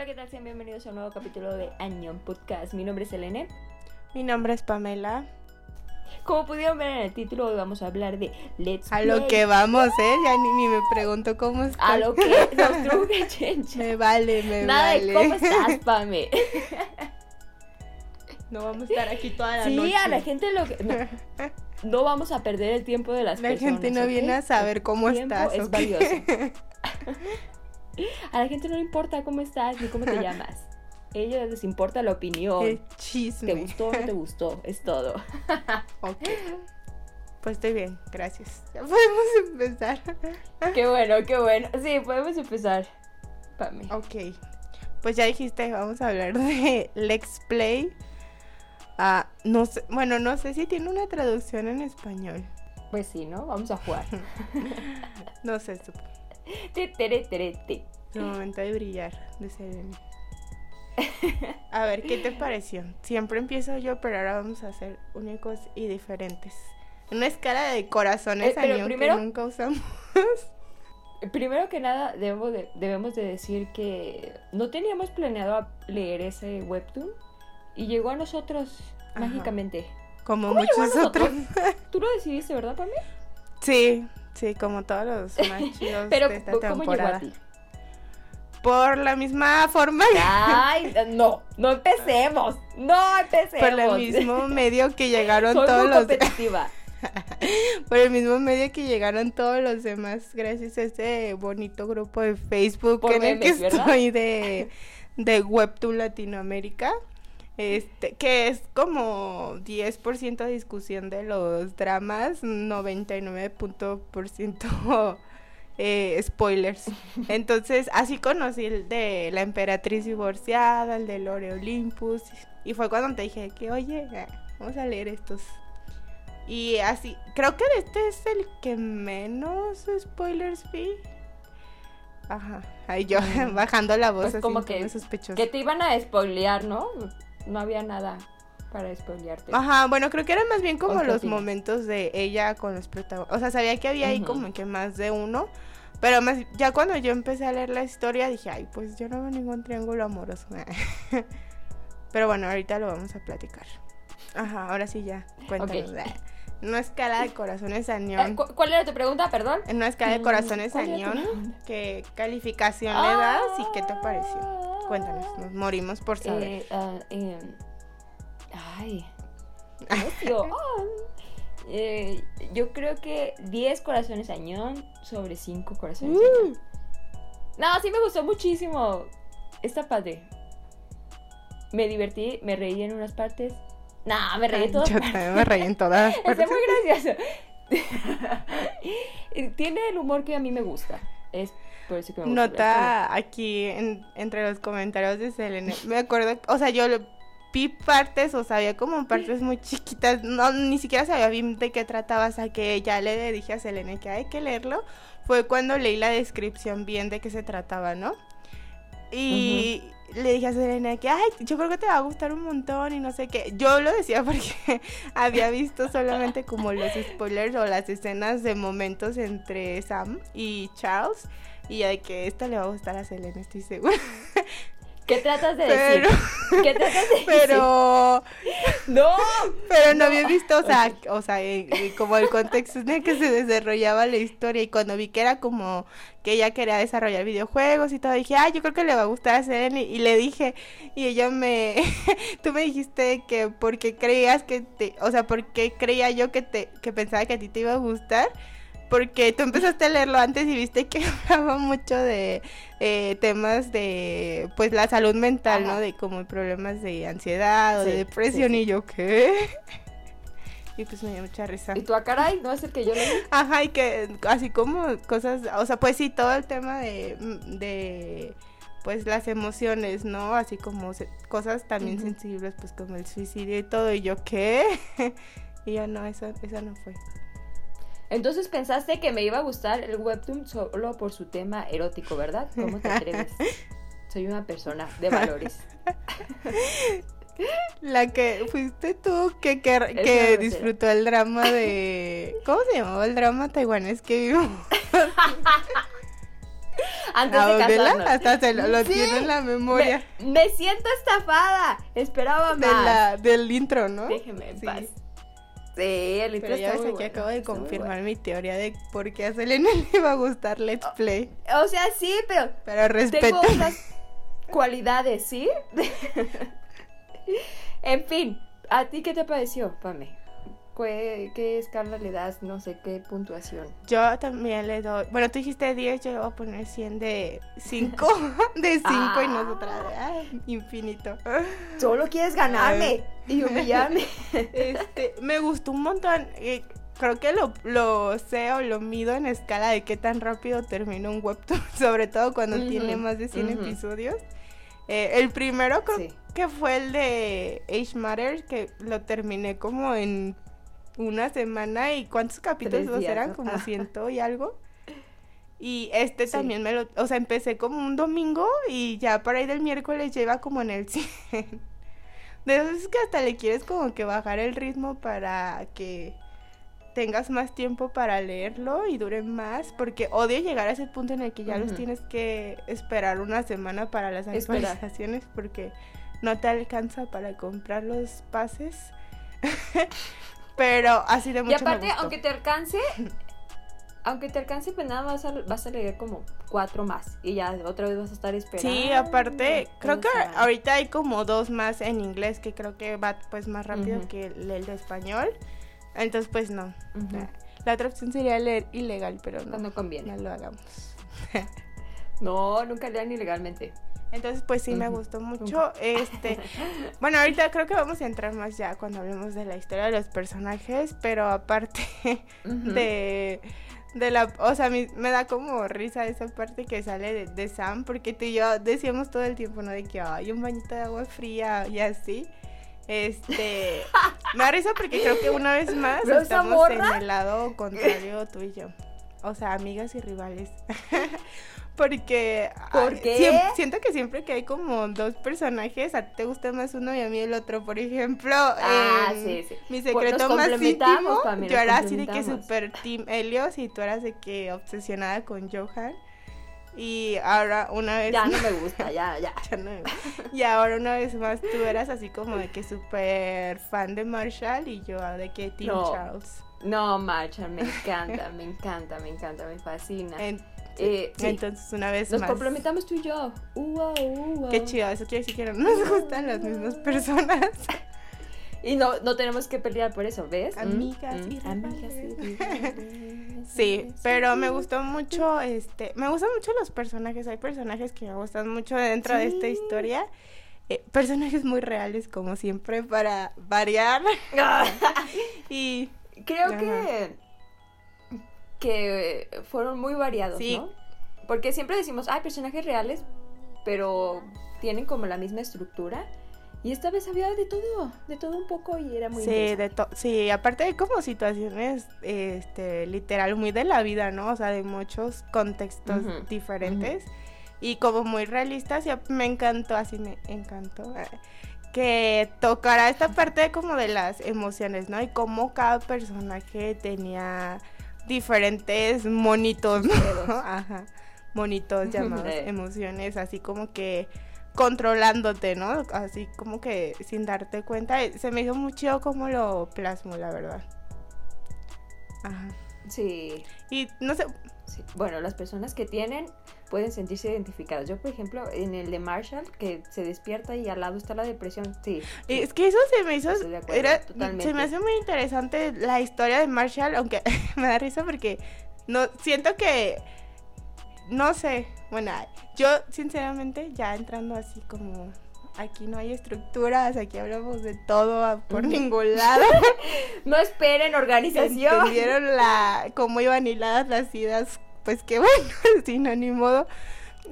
Hola, ¿qué tal? Sean bienvenidos a un nuevo capítulo de Añón Podcast. Mi nombre es Elene. Mi nombre es Pamela. Como pudieron ver en el título, hoy vamos a hablar de Let's A lo que vamos, ¿eh? Ya ni, ni me pregunto cómo estás. A lo que nos truje chencha. Me vale, me Nada vale. de cómo estás, Pame. No vamos a estar aquí toda la Sí, noche. a la gente lo que... No, no vamos a perder el tiempo de las La personas. gente no viene a saber cómo El estás, es ¿ok? valioso. A la gente no le importa cómo estás ni cómo te llamas. A ellos les importa la opinión. El chisme. ¿Te gustó o no te gustó? Es todo. Ok. Pues estoy bien, gracias. Ya podemos empezar. Qué bueno, qué bueno. Sí, podemos empezar. Pame. Ok. Pues ya dijiste, vamos a hablar de Lex Play. Ah, no sé, bueno, no sé si tiene una traducción en español. Pues sí, ¿no? Vamos a jugar. No sé, su, Su momento de brillar de Selene. A ver, ¿qué te pareció? Siempre empiezo yo, pero ahora vamos a hacer únicos y diferentes. Una escala de corazones Eh, pero añón primero- que nunca usamos. Primero que nada, debemos de, debemos de decir que no teníamos planeado a leer ese webtoon y llegó a nosotros Ajá. mágicamente. Como ¿Cómo llegó a muchos otros. Tú lo decidiste, ¿verdad, Pame? Sí, sí, como todos los más chidos Pero, de esta ¿cómo llegó a temporada. ti? Por la misma forma, Ay, no, no empecemos. No empecemos. por el mismo medio que llegaron Soy todos muy los competitiva. por el mismo medio que llegaron todos los demás gracias a este bonito grupo de Facebook Por en el que estoy de de Webtoon Latinoamérica. Este, que es como 10% de discusión de los dramas, 99% eh, spoilers. Entonces, así conocí el de La Emperatriz Divorciada, el de Lore Olympus. Y fue cuando te dije que, oye, ah, vamos a leer estos. Y así, creo que este es el que menos spoilers vi. Ajá, ahí yo Mm. bajando la voz Pues así como que- sospechosa. Que te iban a spoilear, ¿no? No había nada para spoilearte. Ajá, bueno, creo que era más bien como ¿O qué los momentos de ella con los protagonistas. O sea, sabía que había ahí como que más de uno. Pero más, ya cuando yo empecé a leer la historia dije, ay, pues yo no veo ningún triángulo amoroso. pero bueno, ahorita lo vamos a platicar. Ajá, ahora sí ya, cuéntanos. Ok. En una escala de corazones Eh, añón. ¿cu- ¿Cuál era tu pregunta, perdón? En una escala de Mm, corazones ¿cuál era tu añón, pregunta? ¿qué calificación le das y qué te pareció? Cuéntanos, nos morimos por saber. Eh, ah, em, ay. Eh, yo creo que 10 corazones añón sobre 5 corazones añón. Uh, No, sí me gustó muchísimo. Está padre. Me divertí, me reí en unas partes. No, me reí en todas yo también me reí en todas Está partes. muy gracioso. Tiene el humor que a mí me gusta. Es por eso que me gusta. Nota aquí en- entre los comentarios de Selene. Me acuerdo, o sea, yo lo- vi partes o sabía como partes muy chiquitas. No, ni siquiera sabía bien de qué trataba. O sea, que ya le dije a Selene que hay que leerlo. Fue cuando leí la descripción bien de qué se trataba, ¿no? Y le dije a Selena que, ay, yo creo que te va a gustar un montón y no sé qué. Yo lo decía porque había visto solamente como los spoilers o las escenas de momentos entre Sam y Charles. Y ya de que esta le va a gustar a Selena, estoy segura. ¿Qué tratas de Pero, decir? ¿Qué tratas de decir? pero, ¡No! pero no había visto, o sea, o sea, eh, eh, como el contexto en el que se desarrollaba la historia. Y cuando vi que era como que ella quería desarrollar videojuegos y todo, dije, ay, yo creo que le va a gustar a Selena. Y, y le dije, y ella me, tú me dijiste que porque creías que te, o sea, porque creía yo que te, que pensaba que a ti te iba a gustar. Porque tú empezaste a leerlo antes y viste que hablaba mucho de eh, temas de, pues, la salud mental, Ajá. ¿no? De como problemas de ansiedad o Sí, de depresión sí. y yo, ¿qué? Y pues me dio mucha risa. ¿Y tú a caray? ¿No es el que yo leí? Ajá, y que así como cosas, o sea, pues sí, todo el tema de, de pues las emociones, ¿no? Así como se- cosas también sensibles, pues como el suicidio y todo, y yo, ¿qué? y yo, no, esa, esa no fue. Entonces pensaste que me iba a gustar el webtoon solo por su tema erótico, ¿verdad? ¿Cómo te atreves? Soy una persona de valores. La que fuiste tú que, que, disfrutó el drama de... ¿Cómo se llamaba el drama taiwanés que vimos? Antes ¿A de Odela? casarnos. Hasta se lo, lo Sí. tiene en la memoria Me, me siento estafada. Esperaba de más. la, del intro, ¿no? Déjeme en Sí. paz. Sí, el intro Pero ya ves, aquí bueno, acabo de confirmar mi teoría de por qué a Selena le iba a gustar Let's Play. O sea, sí, pero Pero respeto. tengo otras cualidades, ¿sí? en fin, ¿a ti qué te pareció, Pame? ¿Qué, ¿Qué escala le das? No sé qué puntuación. Yo también le doy. Bueno, tú dijiste 10, yo le voy a poner 100 de 5. de 5 y Ah. nosotras de ah, infinito. Solo quieres ganarme y humillarme. Este, me gustó un montón. eh, creo que lo, lo sé o lo mido en escala de qué tan rápido termina un webtoon, sobre todo cuando tiene más de 100 ujú. episodios. Eh, el primero creo Sí. que fue el de Age Matters, que lo terminé como en una semana. ¿Y cuántos capítulos días, eran? Como ciento y algo. Y este Sí. también me lo... O sea, empecé como un domingo y ya para ir del miércoles lleva como en el 100. De eso es que hasta le quieres como que bajar el ritmo para que tengas más tiempo para leerlo y dure más, porque odio llegar a ese punto en el que ya los tienes que esperar una semana para las actualizaciones porque no te alcanza para comprar los pases. Pero así de mucho Y aparte, me gustó. aunque te alcance, aunque te alcance, pues nada vas a, vas a leer como cuatro más. Y ya otra vez vas a estar esperando. Sí, aparte, creo que ahorita hay como dos más en inglés que creo que va pues más rápido que el, el de español. Entonces, pues no. La otra opción sería leer ilegal, pero no, Cuando conviene. no lo hagamos. No, nunca lean ilegalmente. Entonces, pues sí, me gustó mucho. Este, bueno, ahorita creo que vamos a entrar más ya cuando hablemos de la historia de los personajes, pero aparte de, de la, o sea, mi- me da como risa esa parte que sale de, de Sam, porque tú y yo decíamos todo el tiempo, ¿no? De que hay un bañito de agua fría y así. Este, me da risa porque creo que una vez más estamos en el lado contrario tú y yo. O sea, amigas y rivales. Porque ¿Por ay, qué? siento que siempre que hay como dos personajes, a ti te gusta más uno y a mí el otro. Por ejemplo, Ah, en sí, sí. mi Pues secreto nos más íntimo, yo era así de que super team Helios y tú eras de que obsesionada con Johan. Y ahora una vez Ya no me gusta, ya, ya. ya no me- Y ahora una vez más tú eras así como de que súper fan de Marshall y yo de que Team No. Charles. No, Marshall, me encanta, me encanta, me encanta, me fascina. En- Eh, sí, Entonces una vez nos más. complementamos tú y yo. Uwa, uwa. Qué chido, eso quiere decir que no nos gustan las mismas personas. Y no, no tenemos que pelear por eso, ¿ves? Mm, Amigas mm, y amigas y. Sí, pero me gustó mucho, este, me gustan mucho los personajes, hay personajes que me gustan mucho dentro de esta historia, eh, personajes muy reales como siempre para variar y Creo que que fueron muy variados, Sí. ¿no? Porque siempre decimos, hay personajes reales, pero tienen como la misma estructura. Y esta vez había de todo, de todo un poco y era muy sí, de sí, aparte hay como situaciones, este, literal muy de la vida, ¿no? O sea, de muchos contextos Ujú, diferentes y como muy realistas y me encantó, así me encantó. eh, que tocara esta parte como de las emociones, ¿no? Y cómo cada personaje tenía diferentes monitos, ¿no? Ajá. Monitos llamados emociones, así como que controlándote, ¿no? Así como que sin darte cuenta. Eh, Se me hizo mucho como lo plasmo, la verdad. Ajá. Sí, Y no sé, sí. Bueno, las personas que tienen pueden sentirse identificadas. Yo, por ejemplo, en el de Marshall, que se despierta y al lado está la depresión, sí. es que eso se me hizo. Acuerdo, Era, totalmente. se me hace muy interesante la historia de Marshall, aunque me da risa porque no siento que. No sé. Bueno, yo sinceramente, ya entrando así como. Aquí no hay estructuras, aquí hablamos de todo por ningún lado. No esperen organización. Entendieron la cómo iban hiladas las ideas, pues qué bueno, sin ni modo.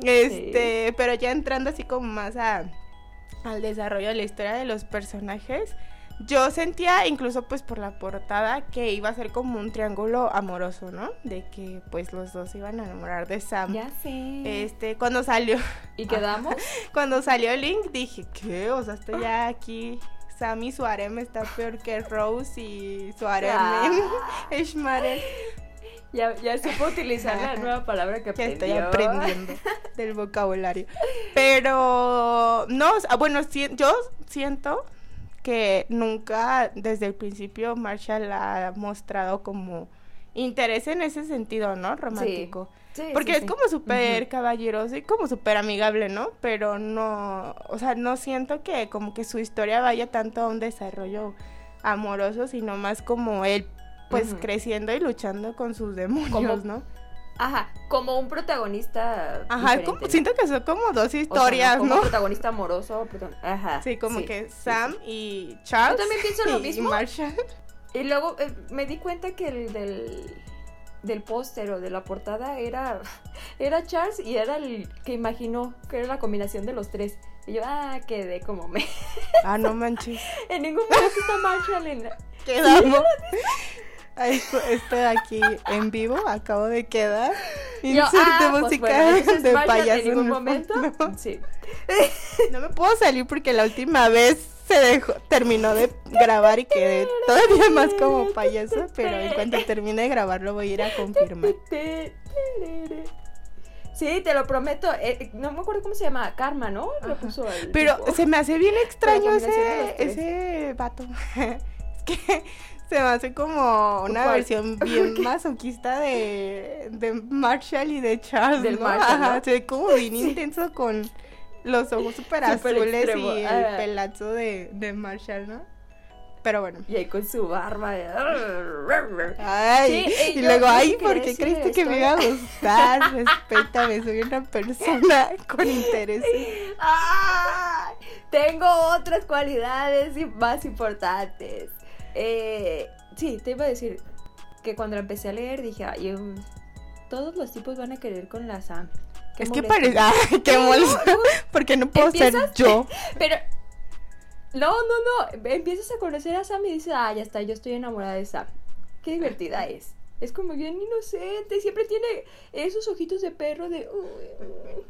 Este, pero ya entrando así como más a, al desarrollo de la historia de los personajes, yo sentía incluso pues por la portada que iba a ser como un triángulo amoroso, ¿no? De que pues los dos se iban a enamorar de Sam. Ya sé. Este, cuando salió, ¿Y quedamos? cuando salió Link dije, ¿qué? O sea, estoy ya aquí. Sam y su harem está peor que Rose y su harem Ah. en Ishmael. Ya, ya supo utilizar la nueva palabra que aprendió. estoy aprendiendo del vocabulario. Pero, no, bueno, si- yo siento que nunca desde el principio Marshall ha mostrado como interés en ese sentido, ¿no? Romántico. Sí, Porque sí, es sí. como súper caballeroso y como súper amigable, ¿no? Pero no, o sea, no siento que como que su historia vaya tanto a un desarrollo amoroso, sino más como él, pues, creciendo y luchando con sus demonios, Como- ¿no? Ajá, como un protagonista. Ajá, diferente, como- ¿no? siento que son como dos O sea, historias, como ¿no? protagonista amoroso. protagon- Ajá. Sí, como sí, que Sam sí. y Charles. Yo también pienso lo y mismo. Marshall. Y luego eh, me di cuenta que el del, del póster o de la portada era, era Charles y era el que imaginó que era la combinación de los tres. Y yo, ah, quedé como me. Ah, no manches. en ningún momento está Marshall en Quedamos. Ay, esto, esto de aquí en vivo acabo de quedar. Yo, Insert ah, de pues música bueno, de payaso. En en momento. fondo. Sí. No me puedo salir porque la última vez se dejó, terminó de grabar y quedé todavía más como payaso, pero en cuanto termine de grabar lo voy a ir a confirmar. Sí, te lo prometo. eh, no me acuerdo cómo se llama. Karma, ¿no? Lo puso el Pero tipo. se me hace bien extraño ese, ese vato. es que se me hace como una ¿Cuál? versión bien masoquista de, de Marshall y de Charles. Del ¿no? Marshall, ¿no? Ajá, se ve como bien intenso con los ojos súper Súper azules extremo, y el pelazo de, de Marshall, ¿no? Pero bueno. Y ahí con su barba. eh, Ay, Sí, eh, y luego, ay, ¿por qué creíste que me iba a gustar? Respétame, soy una persona con intereses. ¡Ah! Tengo otras cualidades y más importantes. Eh, sí, te iba a decir que cuando la empecé a leer dije, ay, yo- todos los tipos van a querer con la Sam. Qué Es que parece, ay, qué no, molesto, no, porque no puedo ser yo. Pero. No, no, no. Empiezas a conocer a Sam y dices, ah, ya está, yo estoy enamorada de Sam. Qué divertida es. Es como bien inocente. Siempre tiene esos ojitos de perro de. "Uy,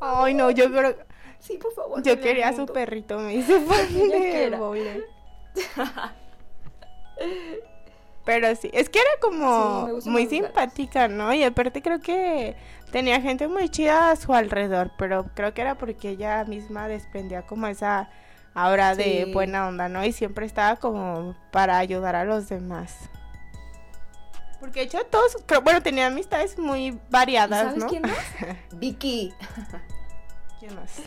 Ay, no, yo creo, Sí, por favor. yo quería a su mundo". perrito, me hizo Pero sí, es que era como muy simpática, ¿no? Y aparte creo que tenía gente muy chida a su alrededor, pero creo que era porque ella misma desprendía como esa aura de buena onda, ¿no? Y siempre estaba como para ayudar a los demás. Porque de hecho todos, creo, bueno, tenía amistades muy ¿Y variadas, ¿Sabes ¿no? quién más? Vicky. ¿Quién más?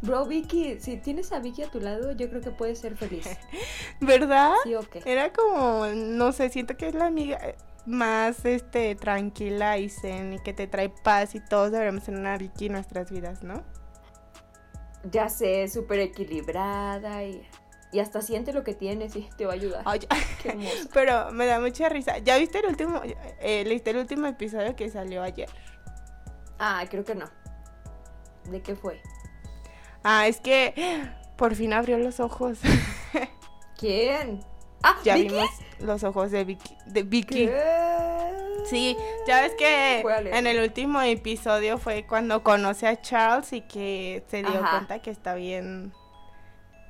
Bro, Vicky, si tienes a Vicky a tu lado, yo creo que puedes ser feliz. ¿Verdad? ¿Sí o qué? Era como, no sé, siento que es la amiga eh, más este tranquila y zen y que te trae paz y todos deberíamos tener una Vicky en nuestras vidas, ¿no? Ya sé, súper equilibrada y, y hasta siente lo que tienes y te va a ayudar. Ay, Qué pero me da mucha risa. ¿Ya viste el último, eh, leíste el último episodio que salió ayer? Ah, creo que no. ¿De qué fue? Ah, es que por fin abrió los ojos. ¿Quién? Ah, ya ¿Vicky? vimos los ojos de Vicky. De Vicky. ¿Qué? Sí, ya ves que en el último episodio fue cuando conoce a Charles y que se dio Ajá. cuenta que está bien,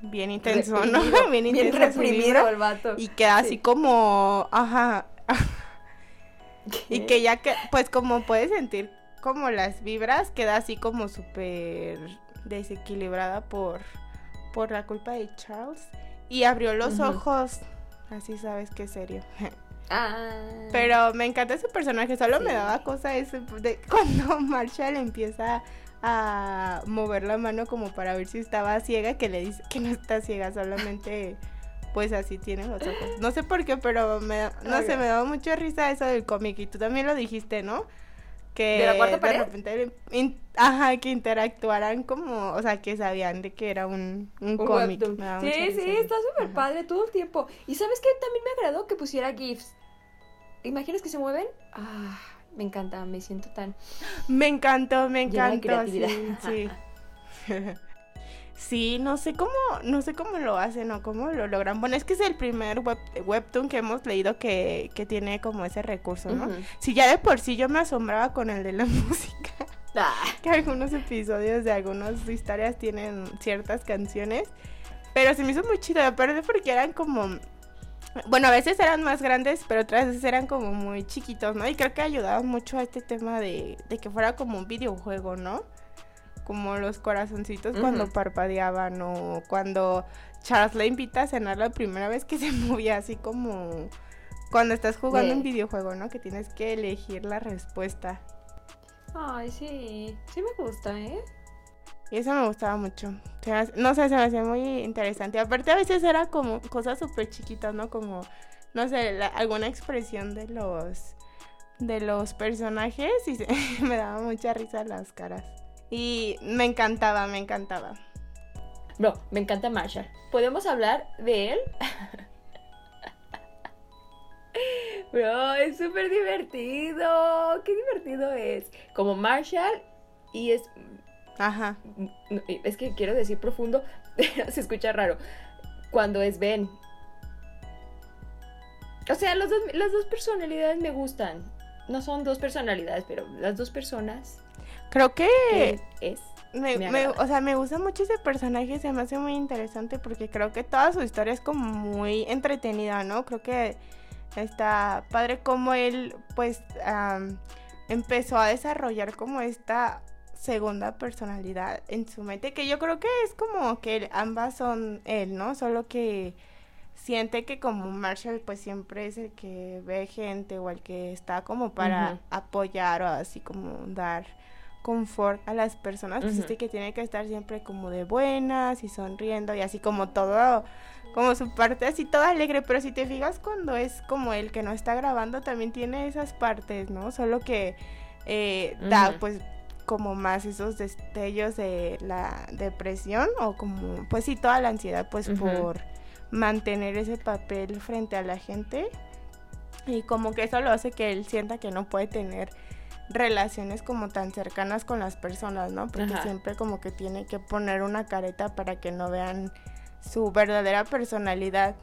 bien intenso, ¿no? Bien bien reprimido vibra, el vato. y queda así Sí. como, ajá, y que ya que, pues como puedes sentir como las vibras, queda así como súper desequilibrada por, por la culpa de Charles y abrió los ojos, así sabes que es serio. Ah. Pero me encanta ese personaje, solo me daba cosa ese de cuando Marshall empieza a mover la mano como para ver si estaba ciega, que le dice que no está ciega, solamente pues así tiene los ojos. No sé por qué, pero me da- no sé, Ok. me daba mucha risa eso del cómic y tú también lo dijiste, ¿no? Que ¿De la cuarta pared? repente in- ajá, que interactuaran como, o sea, que sabían de que era un, un Un cómic. Sí, sí, está súper padre todo el tiempo. ¿Y sabes qué? También me agradó que pusiera GIFs. ¿Imaginas que se mueven? Ah, me encanta, me siento tan... Me encantó, me de encantó. Sí, sí. Sí, no sé cómo, no sé cómo lo hacen o cómo lo logran. Bueno, es que es el primer web, webtoon que hemos leído que, que tiene como ese recurso, ¿no? Si ya de por sí yo me asombraba con el de la música, Ah, que algunos episodios de algunas historias tienen ciertas canciones, pero se me hizo muy chido, aparte porque eran como Bueno, a veces eran más grandes, pero otras veces eran como muy chiquitos, ¿no? Y creo que ayudaba mucho a este tema de, de que fuera como un videojuego, ¿no? Como los corazoncitos cuando parpadeaban o cuando Charles le invita a cenar la primera vez que se movía así como cuando estás jugando un videojuego, ¿no? Que tienes que elegir la respuesta. Ay, sí. Sí me gusta, ¿eh? Y eso me gustaba mucho. Se me hace- no sé, se me hacía muy interesante. Aparte a veces era como cosas súper chiquitas, ¿no? Como, no sé, la- alguna expresión de los de los personajes y se- me daba mucha risa las caras. Y me encantaba, me encantaba. Bro, me encanta Marshall. ¿Podemos hablar de él? Bro, es súper divertido. Qué divertido es. Como Marshall y es... Ajá. Es que quiero decir profundo, pero se escucha raro. Cuando es Ben. O sea, los dos- las dos personalidades me gustan. No son dos personalidades, pero las dos personas Creo que es. me, me me- agrada. o sea, me gusta mucho ese personaje, se me hace muy interesante porque creo que toda su historia es como muy entretenida, ¿no? Creo que está padre como él, pues, am, empezó a desarrollar como esta segunda personalidad en su mente, que yo creo que es como que ambas son él, ¿no? Solo que siente que como Marshall pues siempre es el que ve gente o el que está como para apoyar o así como dar confort a las personas, pues este que tiene que estar siempre como de buenas y sonriendo y así como todo, como su parte así toda alegre, pero si te fijas cuando es como el que no está grabando también tiene esas partes, ¿no? Solo que eh, da pues como más esos destellos de la depresión o como pues sí toda la ansiedad pues por mantener ese papel frente a la gente. Y como que eso lo hace que él sienta que no puede tener relaciones como tan cercanas con las personas, ¿no? Porque Ajá. siempre como que tiene que poner una careta para que no vean su verdadera personalidad.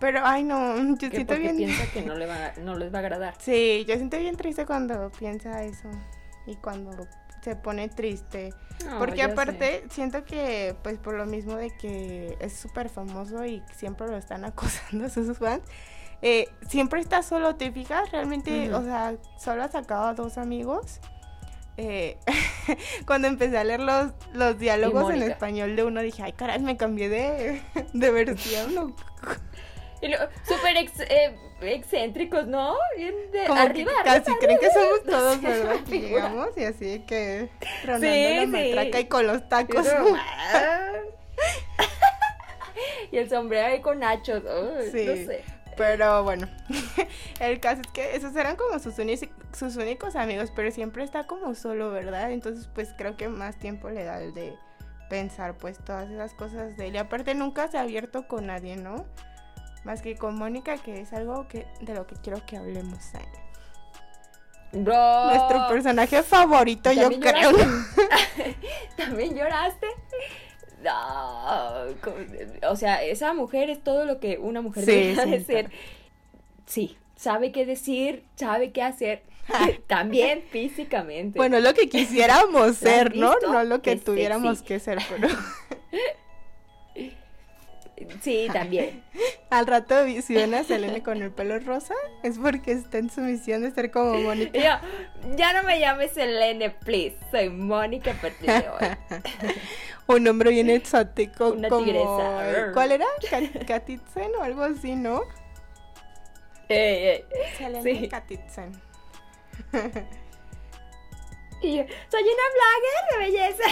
Pero, ay no, yo Que siento bien... piensa que no, le va, a- no les va a agradar. Sí, yo siento bien triste cuando piensa eso y cuando se pone triste. No, Porque sé. aparte siento que pues por lo mismo de que es súper famoso y siempre lo están acosando sus fans, eh, siempre está solo, ¿te fijas? Realmente, o sea, solo ha sacado a dos amigos. Eh, cuando empecé a leer los, los diálogos en español de uno dije, ay caray, me cambié de, de versión. ¿no? Súper ex- eh, excéntricos, ¿no? Bien de Como arriba, que arriba, casi creen que somos todos, ¿verdad? Que llegamos y así que tronando Sí, la sí. matraca y con los tacos. Y el sombrero ahí con nachos. Sí. No sé. Pero bueno, el caso es que esos eran como sus, sus únicos amigos, pero siempre está como solo, ¿verdad? Entonces pues creo que más tiempo le da el de pensar pues todas esas cosas de él. Y aparte nunca se ha abierto con nadie, ¿no? Más que con Mónica, que es algo que de lo que quiero que hablemos. Bro. Nuestro personaje favorito, yo ¿También creo. ¿También lloraste? O sea, esa mujer es todo lo que una mujer Sí, debería de ser. Sí, sabe qué decir, sabe qué hacer. También físicamente. Bueno, lo que quisiéramos ser, ¿no? No lo que tuviéramos sexy. que ser, pero Sí, también. al rato si ven a Selene con el pelo rosa, es porque está en su misión de ser como Mónica. Yo, ya no me llames Selene, please. Soy Mónica a partir de hoy. Un nombre bien exótico Una como... tigresa. ¿Cuál era? Kat- Katitzen o algo así, ¿no? Ey, ey. Selene Sí. Katitzen. Y yo, soy una blogger de belleza.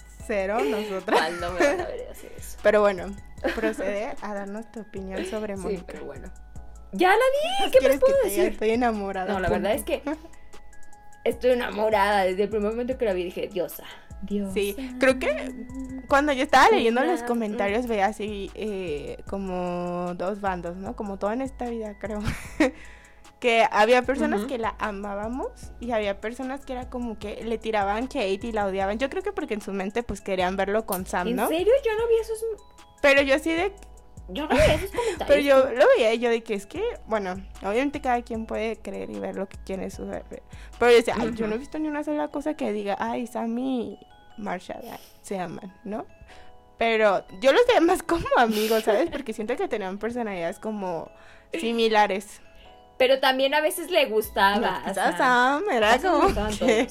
Cero, nosotras. ¿Cuándo me van a ver hacer eso? Pero bueno, procede a darnos tu opinión sobre Sí, Mónica. pero bueno. Ya la vi, ¿qué ¿Quieres más puedo que diga? decir? Estoy enamorada. No, la punto. verdad es que estoy enamorada. Desde el primer momento que la vi dije, diosa. Diosa. Sí, creo que Cuando yo estaba leyendo los Una- comentarios veía así eh, como dos bandos, ¿no? Como todo en esta vida, creo. que había personas que la amábamos y había personas que era como que le tiraban hate y la odiaban. Yo creo que porque en su mente pues querían verlo con Sam, ¿En ¿no? serio? Yo no vi esos... Pero yo así de... Yo no vi esos comentarios. Pero yo lo veía y yo de que es que, bueno, obviamente cada quien puede creer y ver lo que quiere su Pero yo decía, ay, yo no he visto ni una sola cosa que diga, ay, Sam Marshall ay, se aman, ¿no? Pero yo los veía más como amigos, ¿sabes? Porque siento que tenían personalidades como similares. Pero también a veces le gustaba. No, Sam. Era como que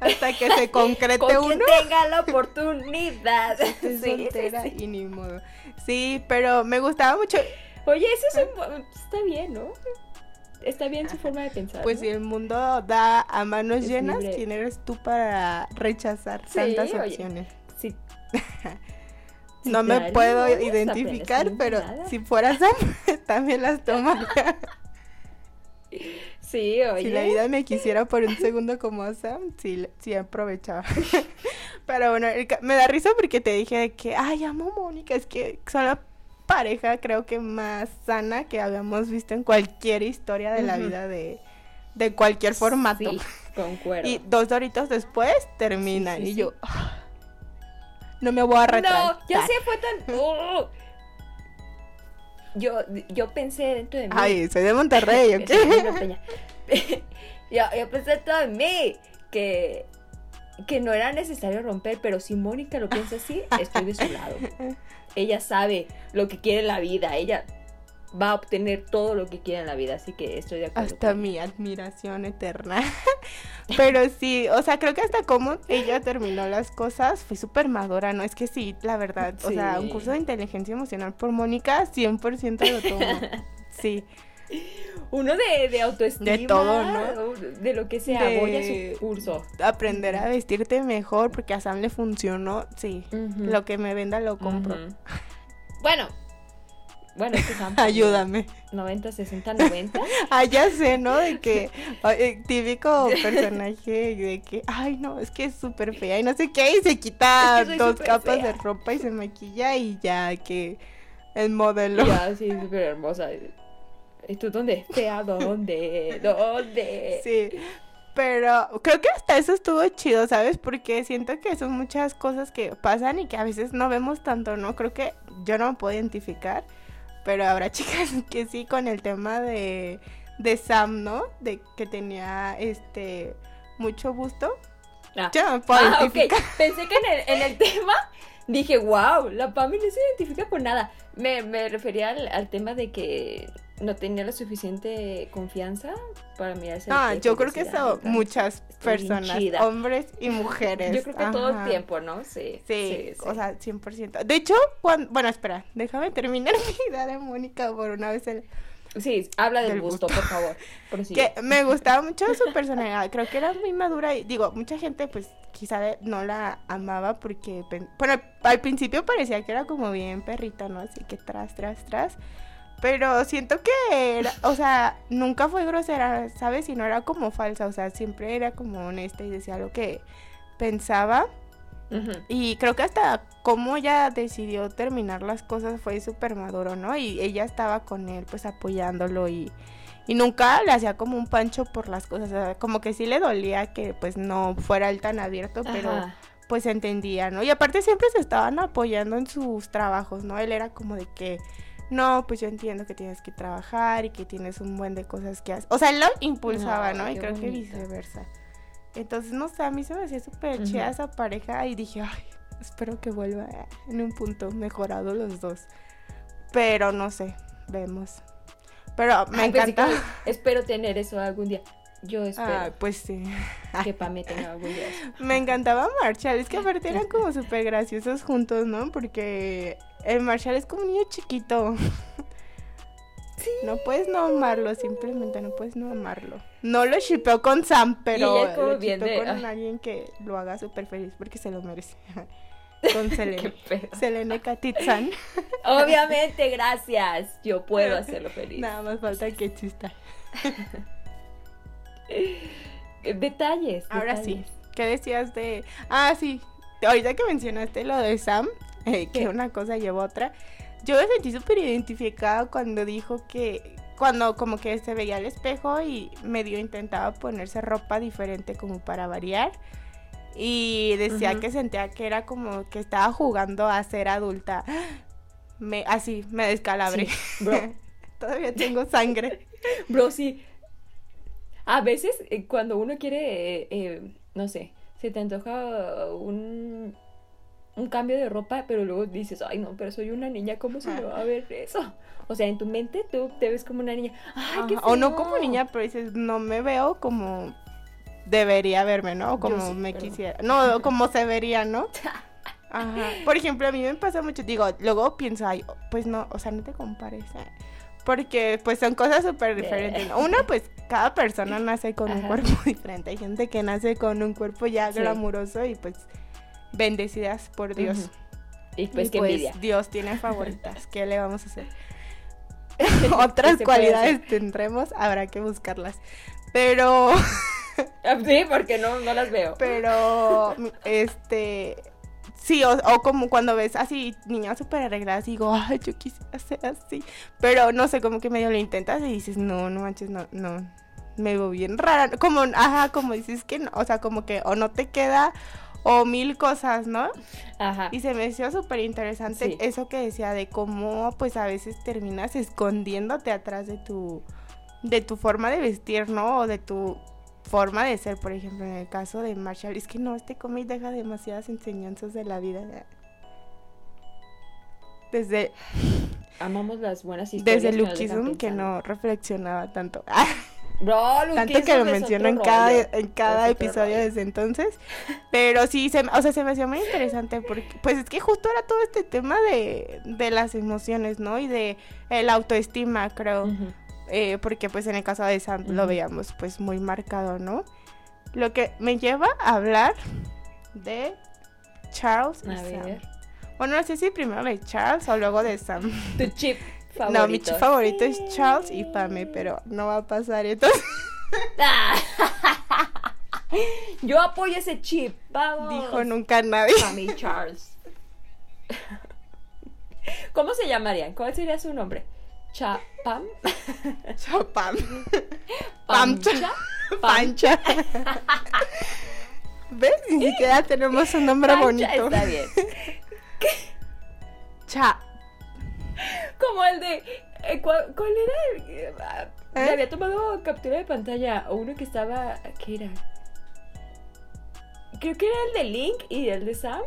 hasta que se concrete Con uno. tenga la oportunidad. Sí, sí, soltera sí. y ni modo. Sí, pero me gustaba mucho. Oye, eso es un está bien, ¿no? Está bien su forma de pensar. Pues ¿no? si el mundo da a manos Es llenas, libre. ¿quién eres tú para rechazar Sí, tantas oye. opciones? Sí. No me puedo identificar, pero nada. si fuera Sam, también las tomaría. Sí, oye. Si la vida me quisiera por un segundo como Sam, sí, sí aprovechaba. Pero bueno, el me da risa porque te dije de que, ay, amo a Mónica, es que son la pareja creo que más sana que habíamos visto en cualquier historia de la vida de, de cualquier formato. Sí, concuerdo. Y dos doritos después terminan Sí, sí, y yo, "Ah, no me voy a retractar. No, yo sí fue tan. ¡Oh! Yo, yo pensé dentro de mí. Ay, soy de Monterrey, ¿ok? yo pensé dentro de mí que, que no era necesario romper, pero si Mónica lo piensa así, estoy de su lado. Ella sabe lo que quiere en la vida, ella va a obtener todo lo que quiere en la vida, así que estoy de acuerdo. Hasta mi admiración eterna. Pero sí, o sea, creo que hasta cómo ella terminó las cosas fue súper madura, ¿no? Es que sí, la verdad. O sea, un curso de inteligencia emocional por Mónica, 100% lo tomo. Sí. Uno de, de autoestima. De todo, ¿no? De lo que sea, De- voy a su curso. Aprender a vestirte mejor porque a Sam le funcionó. Sí. Lo que me venda lo compro. Bueno. Bueno, es que Sam- Ayúdame. 90, 60, 90. Ah, ya sé, ¿no? De que eh, típico personaje de que, ay, no, es que es súper fea y no sé qué, y se quita Es que soy dos capas fea. de ropa y se maquilla y ya que el modelo. Ya, sí, súper hermosa. ¿Y tú dónde? Fea, ¿dónde? ¿Dónde? Sí. Pero creo que hasta eso estuvo chido, ¿sabes? Porque siento que son muchas cosas que pasan y que a veces no vemos tanto, ¿no? Creo que yo no me puedo identificar, pero habrá chicas que sí con el tema de, de Sam, ¿no? De que tenía este mucho busto. Ah. Yo no me puedo Ah, ok. identificar. Pensé que en el, en el tema dije, wow, la Pami no se identifica con nada. Me, me refería al, al tema de que no tenía la suficiente confianza para mirarse Ah, yo creo que eso "Ah, no, muchas personas, chida". hombres y mujeres. Yo creo que todo el ajá. tiempo, ¿no? Sí. Sí, o sea, 100%. De hecho, cuando... bueno, espera, déjame terminar mi idea de Mónica por una vez. El... Sí, habla del, Del busto, busto. por favor. Que me gustaba mucho su personalidad. Creo que era muy madura y digo, mucha gente pues quizá no la amaba porque, bueno, al principio parecía que era como bien perrita, ¿no? Así que tras, tras, tras. Pero siento que, era, o sea, nunca fue grosera, ¿sabes? Y no era como falsa, o sea, siempre era como honesta y decía lo que pensaba. Y creo que hasta cómo ella decidió terminar las cosas fue súper maduro, ¿no? Y ella estaba con él, pues apoyándolo y, y nunca le hacía como un pancho por las cosas. O sea, como que sí le dolía que pues no fuera él tan abierto, pero Ajá. pues entendía, ¿no? Y aparte siempre se estaban apoyando en sus trabajos, ¿no? Él era como de que, no, pues yo entiendo que tienes que trabajar y que tienes un buen de cosas que hacer. O sea, él lo impulsaba, ¿no? Y creo que viceversa. Entonces, no sé, a mí se me hacía súper Ujú. chida esa pareja y dije, ay, espero que vuelva en un punto mejorado los dos. Pero no sé, vemos. Pero me Ay, encanta. que espero tener eso algún día. Yo espero Ah, pues sí. que Pame tenga algún día eso. Me encantaba Marshall, es que aparte eran como súper graciosos juntos, ¿no? Porque el Marshall es como un niño chiquito. No puedes no amarlo, simplemente no puedes no amarlo. No lo shipeo con Sam, pero lo de, con ay. alguien que lo haga súper feliz porque se lo merece. Con Selene. Selene Katitsan. Obviamente, gracias. Yo puedo hacerlo feliz. Nada más falta que exista. Detalles. Ahora sí. ¿Qué decías de.? Ah, sí. Ahorita que mencionaste lo de Sam, eh, que una cosa llevó a otra. Yo me sentí súper identificada cuando dijo que. Cuando como que se veía al espejo y medio intentaba ponerse ropa diferente como para variar. Y decía que sentía que era como que estaba jugando a ser adulta. Me, así, me descalabré. Sí, bro. Todavía tengo sangre. Bro, sí. A veces eh, cuando uno quiere, eh, eh, no sé, se te antoja un un cambio de ropa, pero luego dices, ay, no, pero soy una niña, ¿cómo se me va a ver eso? O sea, en tu mente tú te ves como una niña. Ay, qué O no feo". como niña, pero dices, no me veo como debería verme, ¿no? O como sí, me quisiera. No, como se vería, ¿no? Ajá. Por ejemplo, a mí me pasa mucho, digo, luego pienso, ay, pues no, o sea, no te compares. ¿eh? Porque pues son cosas súper diferentes. ¿no? Una, pues cada persona nace con un cuerpo diferente. Hay gente que nace con un cuerpo ya Sí. glamuroso y pues bendecidas por Dios. Y pues Y, qué envidia. Dios tiene favoritas. ¿Qué le vamos a hacer? ¿Qué Otras cualidades hacer? tendremos, habrá que buscarlas. Pero, Sí, porque no, no las veo. pero, este, sí, o, o como cuando ves así niñas súper arregladas, digo, ay, yo quisiera ser así. Pero no sé, como que medio lo intentas y dices, no, no manches, no, no. Me veo bien rara. Como, ajá, como dices que no, o sea, como que o no te queda o mil cosas, ¿no? Ajá. Y se me hizo súper interesante Sí. eso que decía de cómo pues a veces terminas escondiéndote atrás de tu de tu forma de vestir, ¿no? O de tu forma de ser, por ejemplo, en el caso de Marshall. Es que no, este cómic deja demasiadas enseñanzas de la vida. Desde, Amamos las buenas historias. desde Lookism que no reflexionaba tanto. Bro, tanto que lo menciono en cada, rollo. en cada episodio rollo. desde entonces. Pero sí, se, o sea, se me hacía muy interesante porque, pues es que justo era todo este tema de, de las emociones, ¿no? Y de el autoestima, creo. Ujú. Eh, porque pues en el caso de Sam lo veíamos pues muy marcado, ¿no? Lo que me lleva a hablar de Charles y A Sam. ver. Bueno, no sé si primero de Charles o luego de Sam. Tu chip favorito. No, mi chip favorito es. Charles y Pame, pero no va a pasar. Entonces. Yo apoyo ese chip. Vamos. dijo nunca nadie. Pammy Charles. ¿Cómo se llamarían? ¿Cuál sería su nombre? Cha Pam. Chapam. Pamcha. Pancha. ¿Ves? Ni siquiera tenemos un nombre Pancha bonito. Está bien. Cha. Como el de. eh, ¿cuál, cuál era el.? eh, ¿Eh? Le había tomado captura de pantalla. O uno que estaba. ¿Qué era? Creo que era el de Link y el de Sam.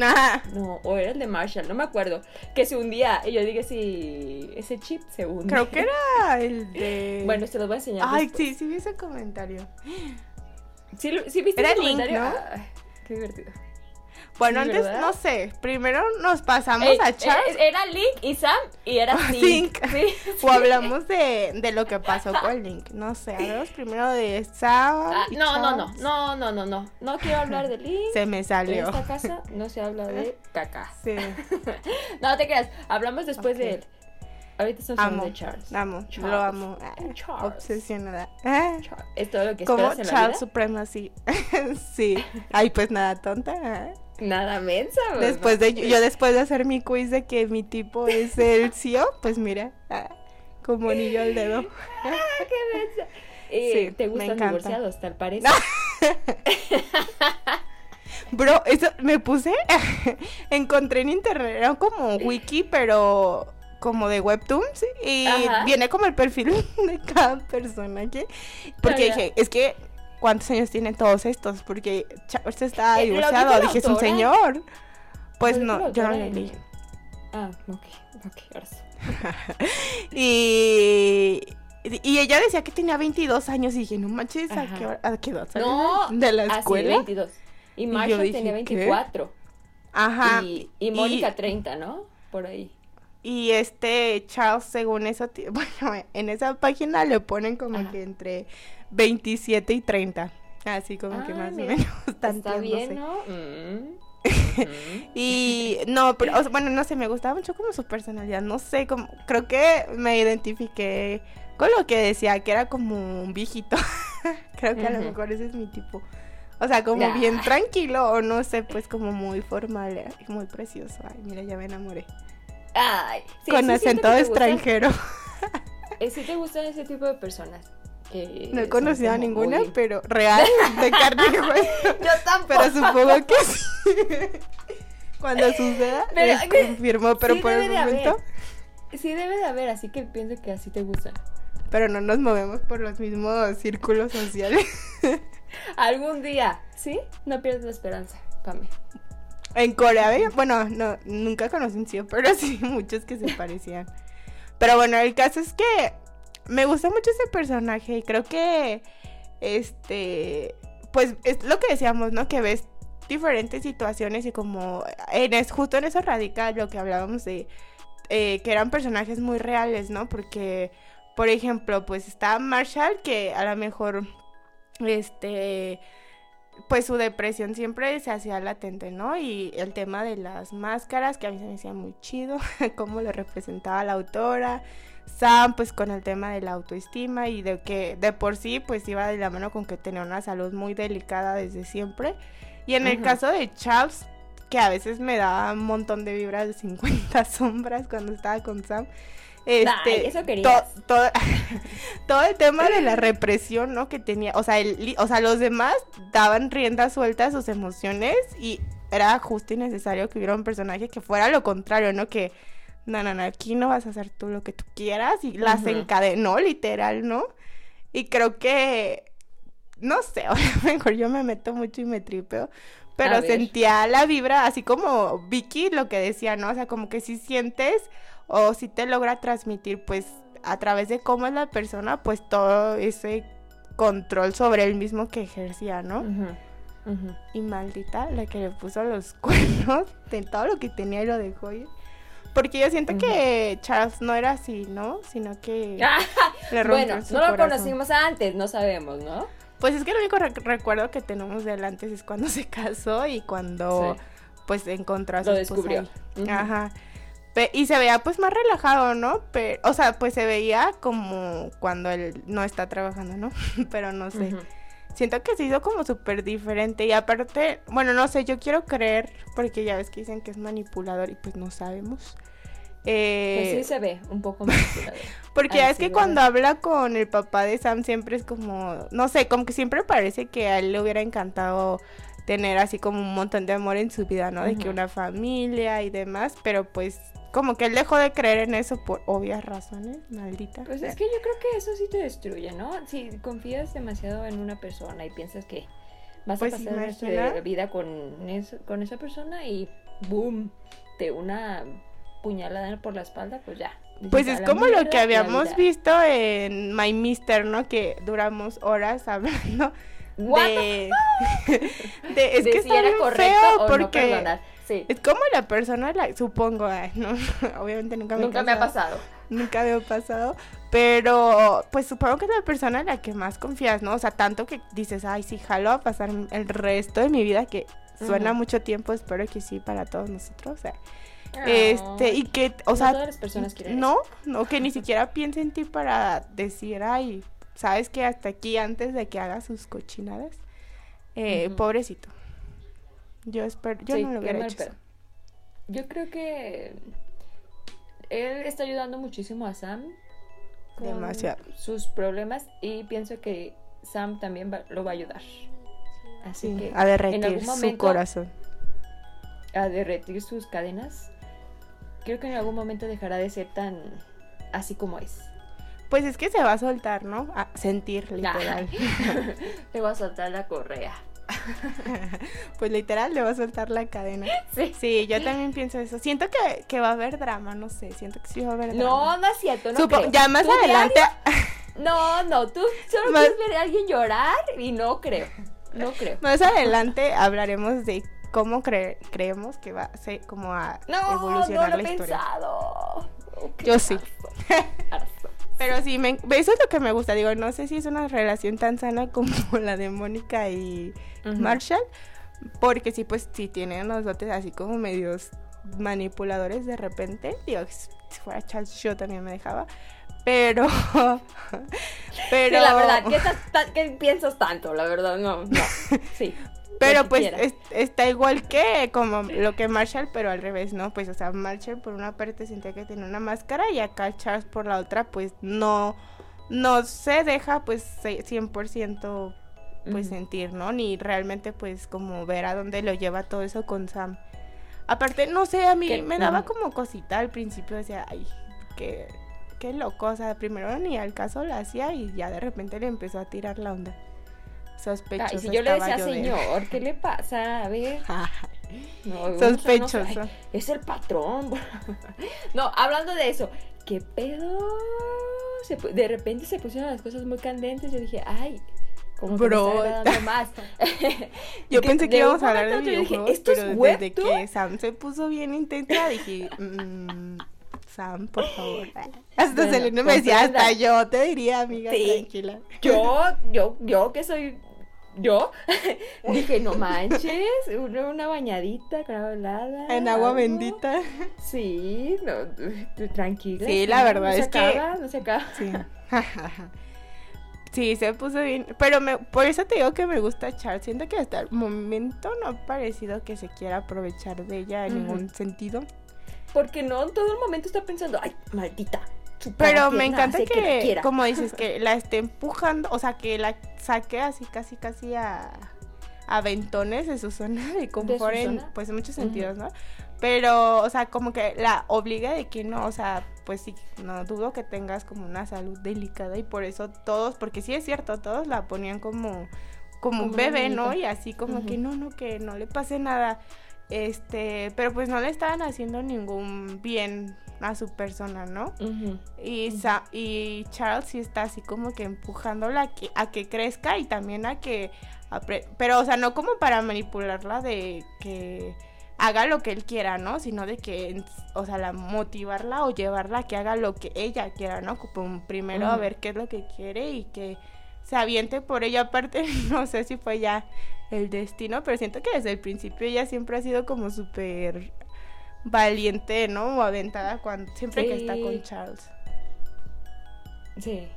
Ajá. No, o era el de Marshall, no me acuerdo. Que se hundía. Y yo dije, sí, ese chip se hunde. Creo que era el de. Bueno, se los voy a enseñar. Ay, después. sí, sí vi ese comentario. ¿Sí, lo- sí viste Era Link, comentario? ¿no? Ay, qué divertido. Bueno, Sí, antes, ¿verdad? no sé. Primero nos pasamos Ey, a Charles. eh, Era Link y Sam y era Zink. Zink. Sí, O sí. hablamos de, de lo que pasó con Link. No sé, hablamos primero de Sam. Ah, y no, no, no, Charles. no, no, no, no. No quiero hablar de Link. Se me En salió. esta casa no se habla de caca. Sí. No te creas, hablamos después de él. Ahorita estamos Amo. hablando de Charles. Amo, Charles. lo amo. Ah, Charles. Obsesionada. Ah, Char- Es todo lo que Como esperas en la Charles vida. Supremacy. sí. Ay, pues nada, tonta. Nada mensa, güey. Después de yo después de hacer mi quiz de que mi tipo es el CEO, pues mira, ah, como anillo al dedo. Ah, qué mensa. Eh, Sí, ¿Te gustan divorciados, tal parece? Bro, eso me puse, encontré en internet, era como un wiki, pero como de webtoons y Ajá. viene como el perfil de cada persona que porque dije, es que ¿cuántos años tienen todos estos? Porque Charles está Eh, ¿lo divorciado, dije, es un señor. Pues ¿Lo dijo no, yo no lo leí. Ah, ok, ok, ahora sí. Y, y ella decía que tenía 22 años y dije, no manches, ¿a qué, hora- a qué edad No, de la escuela? 22. Y Marshall dije, tenía ¿qué? 24. Ajá. Y, y Mónica 30, ¿no? Por ahí. Y este Charles, según eso, bueno, en esa página le ponen como Ajá. que entre 27 y 30. Así como que Ah, más o menos Está tanteándose. bien, ¿no? Mm. Y no, pero o sea, bueno, no sé, me gustaba mucho como su personalidad, no sé, como creo que me identifiqué con lo que decía, que era como un viejito. creo que a lo mejor ese es mi tipo. O sea, como bien tranquilo o no sé, pues como muy formal, eh, muy precioso. Ay, mira, ya me enamoré. Ay, sí, con sí acento extranjero. eh, sí te gustan ese tipo de personas. No he conocido a ninguna, muy- pero real, de carne y hueso. Yo tampoco. Pero supongo que sí. Cuando suceda, Pero, les confirmo, pero por el de momento. Sí debe de haber, así que pienso que así te gustan. Pero no nos movemos por los mismos círculos sociales. Algún día, ¿sí? No pierdas la esperanza, Pame. En Corea, ¿ve? bueno, no, nunca conocí un pero sí muchos que se parecían. Pero bueno, el caso es que me gusta mucho ese personaje y creo que, este, pues es lo que decíamos, ¿no? Que ves diferentes situaciones y como en es, justo en eso radica lo que hablábamos de eh, que eran personajes muy reales, ¿no? Porque, por ejemplo, pues está Marshall que a lo mejor, este, pues su depresión siempre se hacía latente, ¿no? Y el tema de las máscaras, que a mí se me hacía muy chido, cómo lo representaba la autora. Sam, pues con el tema de la autoestima y de que de por sí, pues iba de la mano con que tenía una salud muy delicada desde siempre. Y en el caso de Charles, que a veces me daba un montón de vibras de 50 sombras cuando estaba con Sam. Este, eso todo el tema de la represión, ¿no? Que tenía, o sea, el, o sea, los demás daban rienda suelta a sus emociones y era justo y necesario que hubiera un personaje que fuera lo contrario, ¿no? Que, no, no, no, aquí no vas a hacer tú lo que tú quieras y las encadenó, literal, ¿no? Y creo que, no sé, a lo mejor yo me meto mucho y me tripeo, pero sentía la vibra, así como Vicky lo que decía, ¿no? O sea, como que si sientes o si te logra transmitir, pues a través de cómo es la persona, pues todo ese control sobre él mismo que ejercía, ¿no? Y maldita la que le puso los cuernos de todo lo que tenía y lo dejó ir. Porque yo siento que Charles no era así, ¿no? Sino que le Bueno, no lo conocimos antes, no sabemos, ¿no? Pues es que el único recuerdo que tenemos de antes es cuando se casó y cuando pues encontró a su Lo descubrió. Ajá y se veía pues más relajado, ¿no? Pero, o sea, pues se veía como cuando él no está trabajando, ¿no? Pero no sé. Siento que se hizo como súper diferente y aparte, bueno, no sé, yo quiero creer, porque ya ves que dicen que es manipulador y pues no sabemos. Eh, pues sí se ve un poco manipulador. porque ya es que cuando habla con el papá de Sam siempre es como, no sé, como que siempre parece que a él le hubiera encantado tener así como un montón de amor en su vida, ¿no? De que una familia y demás, pero pues como que él dejó de creer en eso por obvias razones, maldita. Pues es que yo creo que eso sí te destruye, ¿no? Si confías demasiado en una persona y piensas que vas a pues pasar nuestra vida con, eso, con esa persona y boom, te una puñalada por la espalda, pues ya. Pues es como lo que habíamos visto en My Mister, ¿no? Que duramos horas hablando de, de, es que está bien feo porque es como la persona, la, supongo, no, obviamente nunca me, nunca me ha pasado. Nunca me ha pasado, pero pues supongo que es la persona en la que más confías, ¿no? O sea, tanto que dices, ay, sí, jalo a pasar el resto de mi vida, que suena mucho tiempo, espero que sí para todos nosotros, o sea, este, y que, o sea, todas las personas quieren no, no, que ni siquiera piense en ti para decir, ay, sabes que hasta aquí antes de que haga sus cochinadas, eh, pobrecito. Yo espero, yo no lo hubiera hecho. Yo creo que él está ayudando muchísimo a Sam con Demasiado. sus problemas y pienso que Sam también lo va a ayudar. Así que a derretir su corazón. A derretir sus cadenas. Creo que en algún momento dejará de ser tan así como es. Pues es que se va a soltar, ¿no? A sentir, literal. Le va a soltar la correa. pues literal le va a soltar la cadena. Sí. Sí, yo también pienso eso. Siento que, va a haber drama, no sé. Siento que sí va a haber drama. No, no es cierto, no Ya más adelante. No, no, tú solo quieres ver a alguien llorar y no creo. No creo. Más adelante hablaremos de cómo creemos que va a ser, como a evolucionar no lo la historia. Pensado. yo sí. Pero sí, me, eso es lo que me gusta. Digo, no sé si es una relación tan sana como la de Mónica y Marshall. Porque sí, pues sí tienen los dotes así como medios manipuladores de repente. Digo, si fuera Charles, yo también me dejaba. Pero. pero. la verdad, ¿qué, piensas tanto? La verdad, no. no. Sí. Pero pues está igual que como lo que Marshall, pero al revés, ¿no? Pues, o sea, Marshall por una parte sentía que tenía una máscara y acá Charles por la otra, pues no, no se deja pues 100% pues sentir, ¿no? Ni realmente pues como ver a dónde lo lleva todo eso con Sam. Aparte, no sé, a mí me daba como cosita al principio, decía, ay, qué, qué loco, o sea, primero ni al caso lo hacía y ya de repente le empezó a tirar la onda sospechoso. si yo le decía, señor, ¿qué le pasa? A ver. No, Sospechoso. es el patrón. no, hablando de eso, ¿qué pedo? Se de repente se pusieron las cosas muy candentes. Yo dije, ay, como que me Bro. más. Yo Que pensé que íbamos a hablar de otro dije, videojuegos, ¿esto es pero desde webtoon? que Sam se puso bien intensa, dije, mm, Sam, por favor. Hasta Bueno, Selena me decía, hasta yo te diría, amiga, Sí. tranquila. Yo, yo, yo que soy yo, dije, no manches, una, una bañadita con agua helada. En agua algo". bendita. Sí, no, tú tranquila. Sí, la verdad no se es que- acaba, No se acaba. Sí. Sí, se puso bien. Pero me, por eso te digo que me gusta Charles. Siento que hasta el momento no ha parecido que se quiera aprovechar de ella en ningún sentido. Porque no en todo el momento está pensando, ay, maldita. Pero me encanta que, la quiera". como dices, que la esté empujando, o sea, que la saque así casi casi a aventones de su zona de confort en pues en muchos sentidos, ¿no? Pero, o sea, como que la obliga de que no, o sea, pues sí, no dudo que tengas como una salud delicada y por eso todos, porque sí es cierto, todos la ponían como como un Como bebé, ¿no? Y así como que no, no, que no le pase nada. Este, pero pues no le estaban haciendo ningún bien a su persona, ¿no? Y. Sa- y Charles sí está así como que empujándola a que, a que crezca y también a que... Pero, o sea, no como para manipularla de que haga lo que él quiera, ¿no? Sino de que, o sea, la motivarla o llevarla a que haga lo que ella quiera, ¿no? Como primero a ver qué es lo que quiere y que se aviente por ella. Aparte, no sé si fue ya el destino, pero siento que desde el principio ella siempre ha sido como súper valiente, ¿no? O aventada cuando, siempre que está con. Charles. Sí.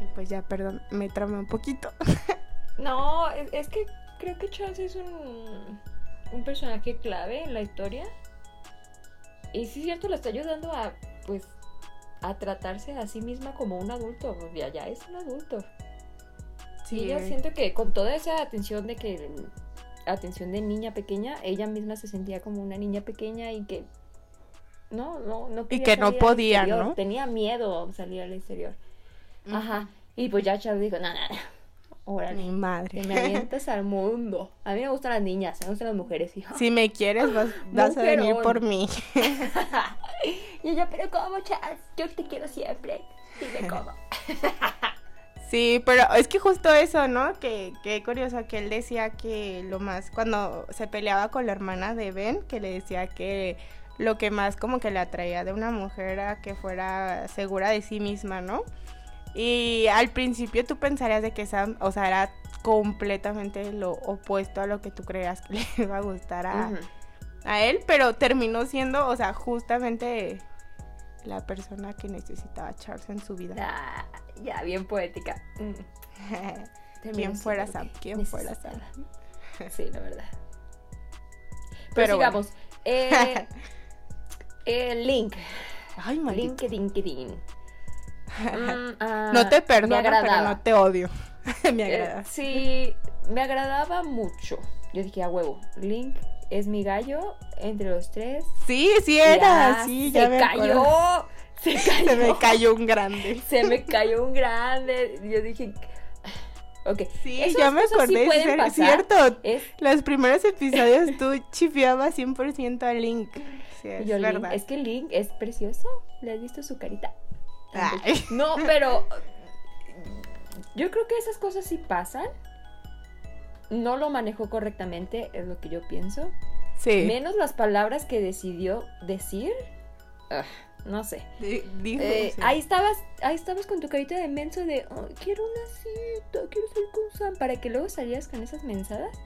Y pues ya, perdón, me tramé un poquito. No, es, que creo que Charles es un, un personaje clave en la historia. Y sí es cierto, la está ayudando a, pues, a tratarse a sí misma como un adulto. Pues ya, ya es un adulto. Sí, yo eh, siento que con toda esa atención de que atención de niña pequeña, ella misma se sentía como una niña pequeña y que no, no, no quería que no salir podía, ¿no? Tenía miedo a salir al exterior. Ajá. Y pues ya Charles dijo, no, no, no. Órale. Mi madre. Que me avientas al mundo. A mí me gustan las niñas, me gustan las mujeres, hijo. Si me quieres, vas, vas a venir por mí. y ella, pero ¿cómo, Charles? Yo te quiero siempre. Dime cómo. Sí, pero es que justo eso, ¿no? Que, que curioso que él decía que lo más, cuando se peleaba con la hermana de Ben, que le decía que lo que más como que le atraía de una mujer era que fuera segura de sí misma, ¿no? Y al principio tú pensarías de que esa, o sea, era completamente lo opuesto a lo que tú creías que le iba a gustar a, a él, pero terminó siendo, o sea, justamente la persona que necesitaba Charles en su vida. Ah, ya, bien poética. Mm. ¿Quién Terminó fuera Sam? ¿Quién fuera Sam? Sí, la verdad. Pero, Pero sigamos. Eh, eh, Link. Ay, maldito. LinkedIn. Mm, ah, no te perdono, pero no te odio. me Eh, agrada. sí, me agradaba mucho. Yo dije, a huevo, Link es mi gallo entre los tres. Sí, sí era, Ya sí, se ya me cayó. acuerdo. Se cayó. Se me cayó un grande. Se me cayó un grande. Yo dije, ok. Sí, esas ya me sí acordé, es pasar. cierto. Es Los primeros episodios tú chifiabas 100% a Link. Sí, es Yo, Link, verdad. es que Link es precioso. ¿Le has visto su carita? Ay. No, pero yo creo que esas cosas sí pasan. No lo manejó correctamente, es lo que yo pienso. Sí. Menos las palabras que decidió decir. Ugh, no sé. Dijo, Eh, sí. Ahí estabas, ahí estabas con tu carita de menso de "Ay, quiero una cita, quiero salir con Sam, para que luego salieras con esas mensadas.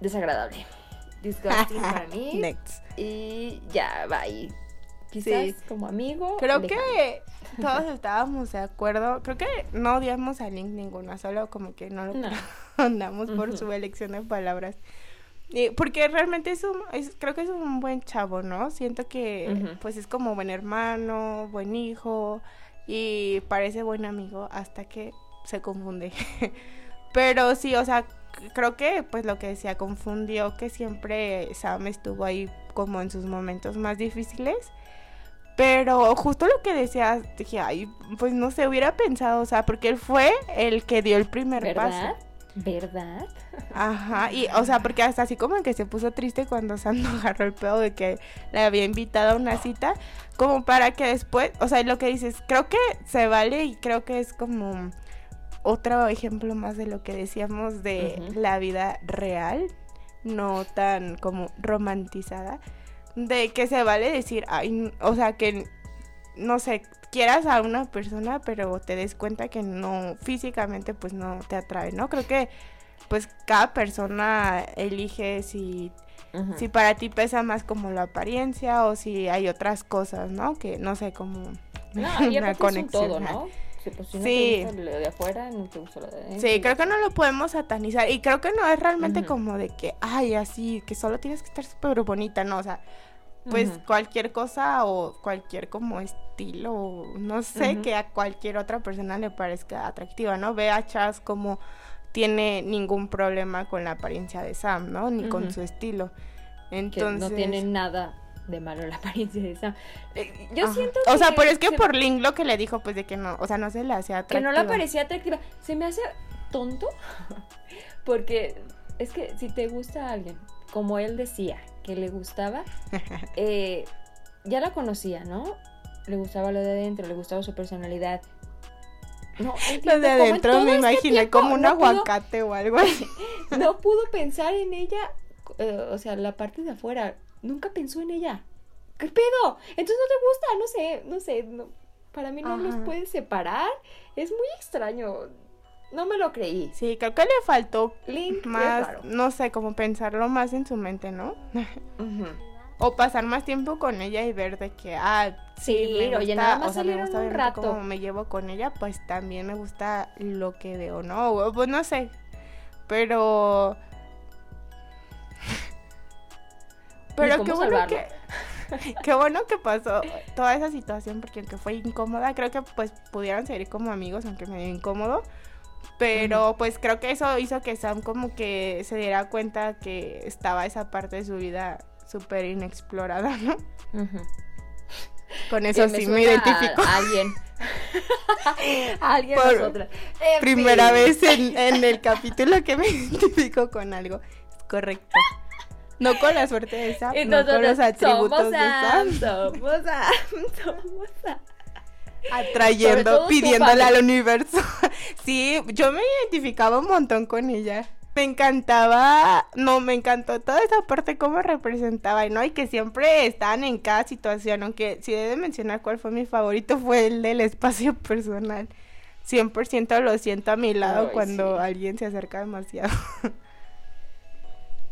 Desagradable. Disgusting para mí. Next. Y ya, bye. Quizás Sí. como amigo. Creo lejano. que todos estábamos de acuerdo. Creo que no odiamos a Link ninguna, solo como que no lo No. andamos por su elección de palabras. Y porque realmente es un, es- creo que es un buen chavo, ¿no? Siento que pues es como buen hermano, buen hijo y parece buen amigo hasta que se confunde. Pero sí, o sea, creo que pues lo que decía confundió que siempre Sam estuvo ahí como en sus momentos más difíciles. Pero justo lo que decías, dije, ay, pues no sé, hubiera pensado, o sea, porque él fue el que dio el primer ¿Verdad? paso. ¿Verdad? Ajá, y o sea, porque hasta así como que se puso triste cuando Sam agarró el pedo de que le había invitado a una cita, como para que después, o sea, lo que dices, creo que se vale y creo que es como otro ejemplo más de lo que decíamos de la vida real, no tan como romantizada, de que se vale decir, ay, o sea, que no sé, quieras a una persona, pero te des cuenta que no, físicamente pues no te atrae, ¿no? Creo que pues cada persona elige si, si para ti pesa más como la apariencia o si hay otras cosas, ¿no? Que no sé, como no, una conexión. todo, ¿no? Sí, pues si no sí. te lo de afuera, no te gusta lo de adentro. Sí, creo que no lo podemos satanizar. Y creo que no es realmente como de que, ay, así, que solo tienes que estar súper bonita, no, o sea, pues cualquier cosa o cualquier como estilo, no sé, que a cualquier otra persona le parezca atractiva, ¿no? Ve a Chas como tiene ningún problema con la apariencia de Sam, ¿no? Ni con su estilo. Entonces... no tiene nada de malo la apariencia de Sam. Eh, yo siento que... O sea, pero es que por Link lo que le dijo, pues de que no, o sea, no se le hacía atractiva. Que no le parecía atractiva. Se me hace tonto porque es que si te gusta alguien, como él decía, que le gustaba, eh, ya la conocía, ¿no? Le gustaba lo de adentro, le gustaba su personalidad. No, lo de adentro me este imaginé como un aguacate o algo así. no pudo pensar en ella, eh, o sea, la parte de afuera. Nunca pensó en ella. ¿Qué pedo? Entonces no te gusta, no sé, no sé. para mí no los puedes separar. Es muy extraño. No me lo creí. Sí, creo que le faltó Link más, no sé, como pensarlo más en su mente, ¿no? O pasar más tiempo con ella y ver de que, ah, sí, me gusta, nada más o sea, me gusta ver rato. cómo me llevo con ella, pues también me gusta lo que veo, ¿no? Pues no sé. Pero... Pero qué bueno que... qué bueno que pasó toda esa situación porque aunque fue incómoda, creo que pues pudieron seguir como amigos, aunque medio incómodo. Pero pues creo que eso hizo que Sam como que se diera cuenta que estaba esa parte de su vida súper inexplorada, ¿no? Con eso sí me identifico. A alguien. alguien Por primera vez en, en, el capítulo que me identifico con algo. Es correcto. No con la suerte de Sam, no con los atributos de Sam. Somos Sam, somos Sam atrayendo, pidiéndole al universo. sí, yo me identificaba un montón con ella. Me encantaba, no, me encantó toda esa parte cómo representaba, ¿no? Y que siempre estaban en cada situación, aunque si debe mencionar cuál fue mi favorito, fue el del espacio personal. 100% lo siento a mi lado cuando alguien se acerca demasiado.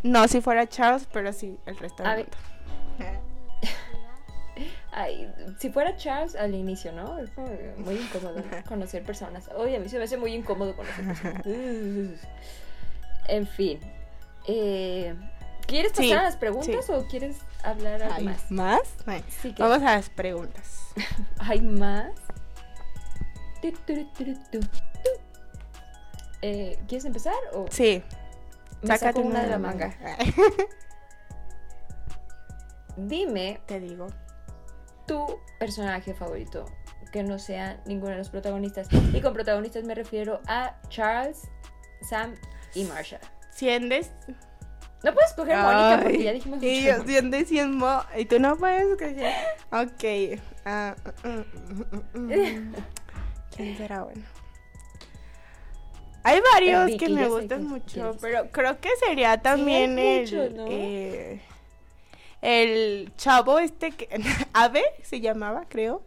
no si fuera Charles, pero sí, el resto si fuera Charles al inicio, ¿no? Es muy incómodo conocer personas. Oye, a mí se me hace muy incómodo conocer personas. en fin. Eh, ¿Quieres pasar a las preguntas o quieres hablar algo más? ¿Más? Vamos a las preguntas. ¿Hay más? Eh, ¿Quieres empezar? O sí. Me Sácate una de la manga. Dime. Te digo tu personaje favorito, que no sea ninguno de los protagonistas. Y con protagonistas me refiero a Charles, Sam y Marsha. ¿Siendes? No puedes coger Mónica porque ya dijimos Y yo siendes y Mo. Y tú no puedes coger. Ok. Uh, ¿Quién será bueno? Hay varios que me gustan mucho, pero creo que sería también el. eh, el chavo este que Ave se llamaba, creo,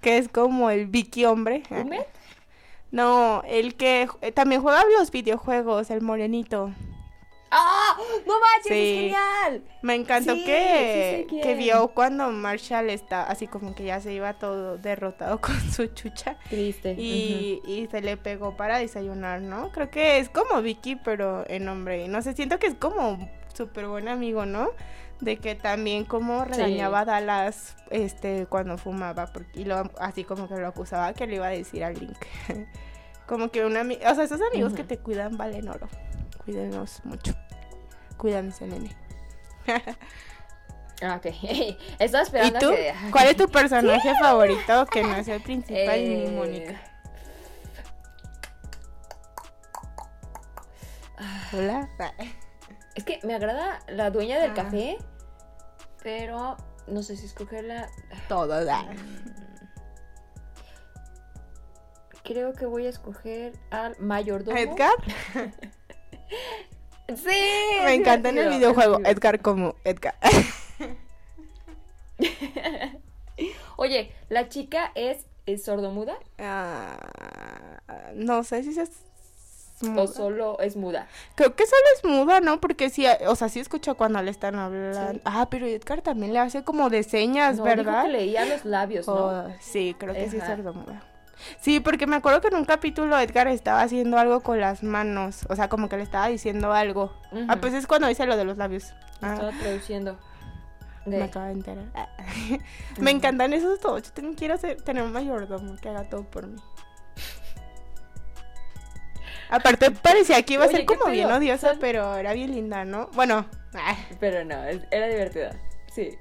que es como el Vicky hombre. No, el que eh, también juega los videojuegos, el morenito. ¡Ah! ¡No manches! ¡Es genial! Me encantó que, que vio cuando Marshall está así como que ya se iba todo derrotado con su chucha. Triste. Y, y se le pegó para desayunar, ¿no? Creo que es como Vicky, pero en hombre. No sé, siento que es como súper buen amigo, ¿no? de que también como regañaba a Dallas este cuando fumaba porque y lo, así como que lo acusaba que le iba a decir al Link como que un amigo o sea esos amigos que te cuidan valen oro cuídenos mucho cuídense nene Ah, ok. Estaba esperando ¿Y tú? ¿Cuál es tu personaje favorito que no es el principal ni eh, Mónica? Hola. Es que me agrada la dueña del Ah. café, pero no sé si escogerla. Todo da. Creo que voy a escoger al mayordomo. Edgar. Sí. Me encanta en el videojuego. Edgar como Edgar. Oye, la chica es, es sordomuda Ah, no sé si es o muda. solo es muda. Creo que solo es muda, ¿no? Porque sí, o sea, sí escucho cuando le están hablando. Sí. Ah, pero Edgar también le hace como de señas, No, dijo ¿verdad? que leía los labios, ¿no? Oh, sí, creo que sí es sordomuda. Sí, porque me acuerdo que en un capítulo Edgar estaba haciendo algo con las manos. O sea, como que le estaba diciendo algo. Ah, pues es cuando dice lo de los labios. Ah, Estaba traduciendo. me acabo de enterar. Ah. me encantan esos todos. Yo quiero ser- tener un mayordomo que haga todo por mí. Aparte parecía que iba a Oye, ser ¿qué como bien odiosa, Son- pero era bien linda, ¿no? Bueno, ah, Pero no, era divertida. Sí.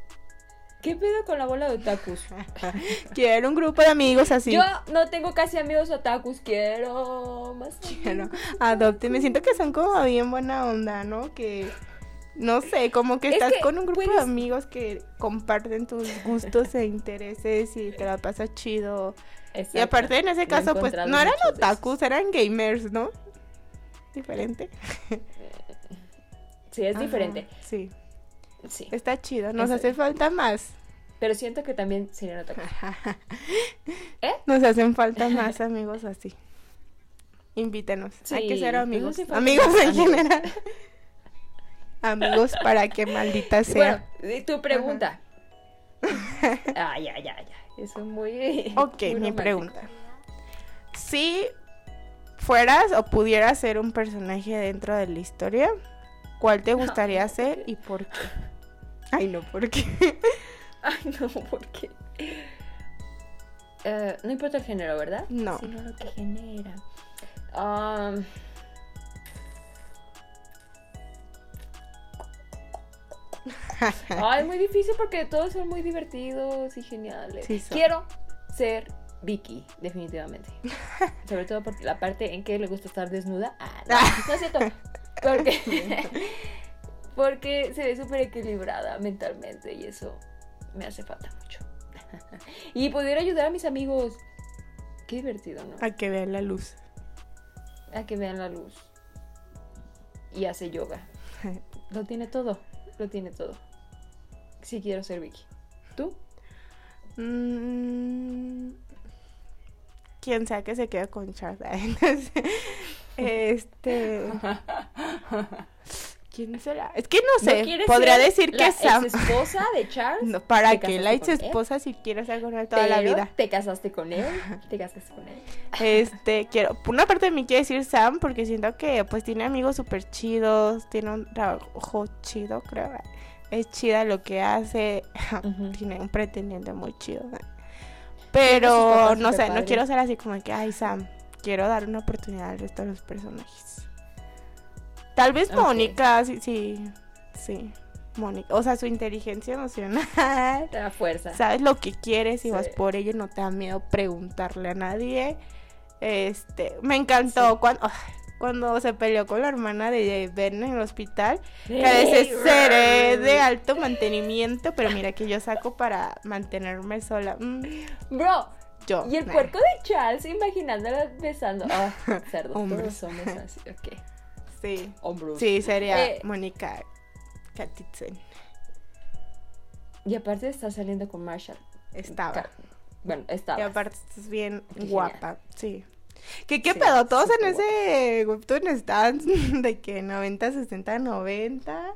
¿Qué pedo con la bola de otakus? quiero un grupo de amigos así. Yo no tengo casi amigos otakus, quiero más. Quiero, adopte. Me siento que son como bien buena onda, ¿no? Que, no sé, como que Es estás que con un grupo de puedes- amigos que comparten tus gustos e intereses y te la pasas chido. Y aparte en ese caso, pues no eran otakus, eran gamers, ¿no? Diferente. Sí, es Ajá, diferente. Sí, Sí. está chido. Nos Eso- hace falta más. Pero siento que también serían otakus. ¿Eh? Nos hacen falta más amigos así. Invítenos. Hay que ser amigos. Amigos en amigos. general. amigos para que maldita sea. Bueno, y tu pregunta. Ay, ay, ay, ay. Eso es muy. Ok, muy mi pregunta. Si fueras o pudieras ser un personaje dentro de la historia, ¿cuál te gustaría ser y por qué? Ay, no, ¿por qué? Ay, no, ¿por qué? Eh, no importa el género, ¿verdad? No. Sino lo que genera. Am, Ay, es muy difícil porque todos son muy divertidos y geniales. Sí. Quiero ser Vicky, definitivamente. Sobre todo por la parte en que le gusta estar desnuda. Ah, no, no es cierto. Porque, porque se ve súper equilibrada mentalmente y eso me hace falta mucho. Y poder ayudar a mis amigos. Qué divertido, ¿no? A que vean la luz. A que vean la luz. Y hace yoga. Lo tiene todo. Lo tiene todo. Sí quiero ser Vicky. ¿Tú? Mm, Quien sea que se quede con sé. Este. ¿Quién será? Es que no sé. quieres Podría decir que la Sam. esposa de Charles? No, ¿Para ¿Te qué la ex él? esposa si quiero estar con él toda la vida? Te casaste con él. Te casaste con él. Este, quiero, por una parte de mí quiere decir Sam porque siento que pues tiene amigos súper chidos, tiene un trabajo chido, creo. Es chida lo que hace, tiene un pretendiente muy chido. sus Pero no sé, no quiero ser así como que, ay Sam, quiero dar una oportunidad al resto de los personajes. Tal vez Ok. Mónica, sí, sí, sí, Mónica, o sea, su inteligencia emocional. Te da fuerza. sabes lo que quieres y vas por ello, no te da miedo preguntarle a nadie. Este, me encantó Sí. cuando, cuando se peleó con la hermana de Ben en el hospital. Que a veces seré de alto mantenimiento, pero mira que yo saco para mantenerme sola. Mm, Bro, yo. y el nah. puerco de Charles imaginándola besando. Ah, cerdo. Hombres. Todos somos así. Ok. Sí. Hombros. Sí, sería Eh. Mónica Katitzen. Y aparte está saliendo con Marshall. Estaba. Bueno, estaba. Y aparte estás bien Qué genial. guapa, sí. ¿Qué, qué Sí, pedo? Todos en ese webtoon están de que 90, 60, 90.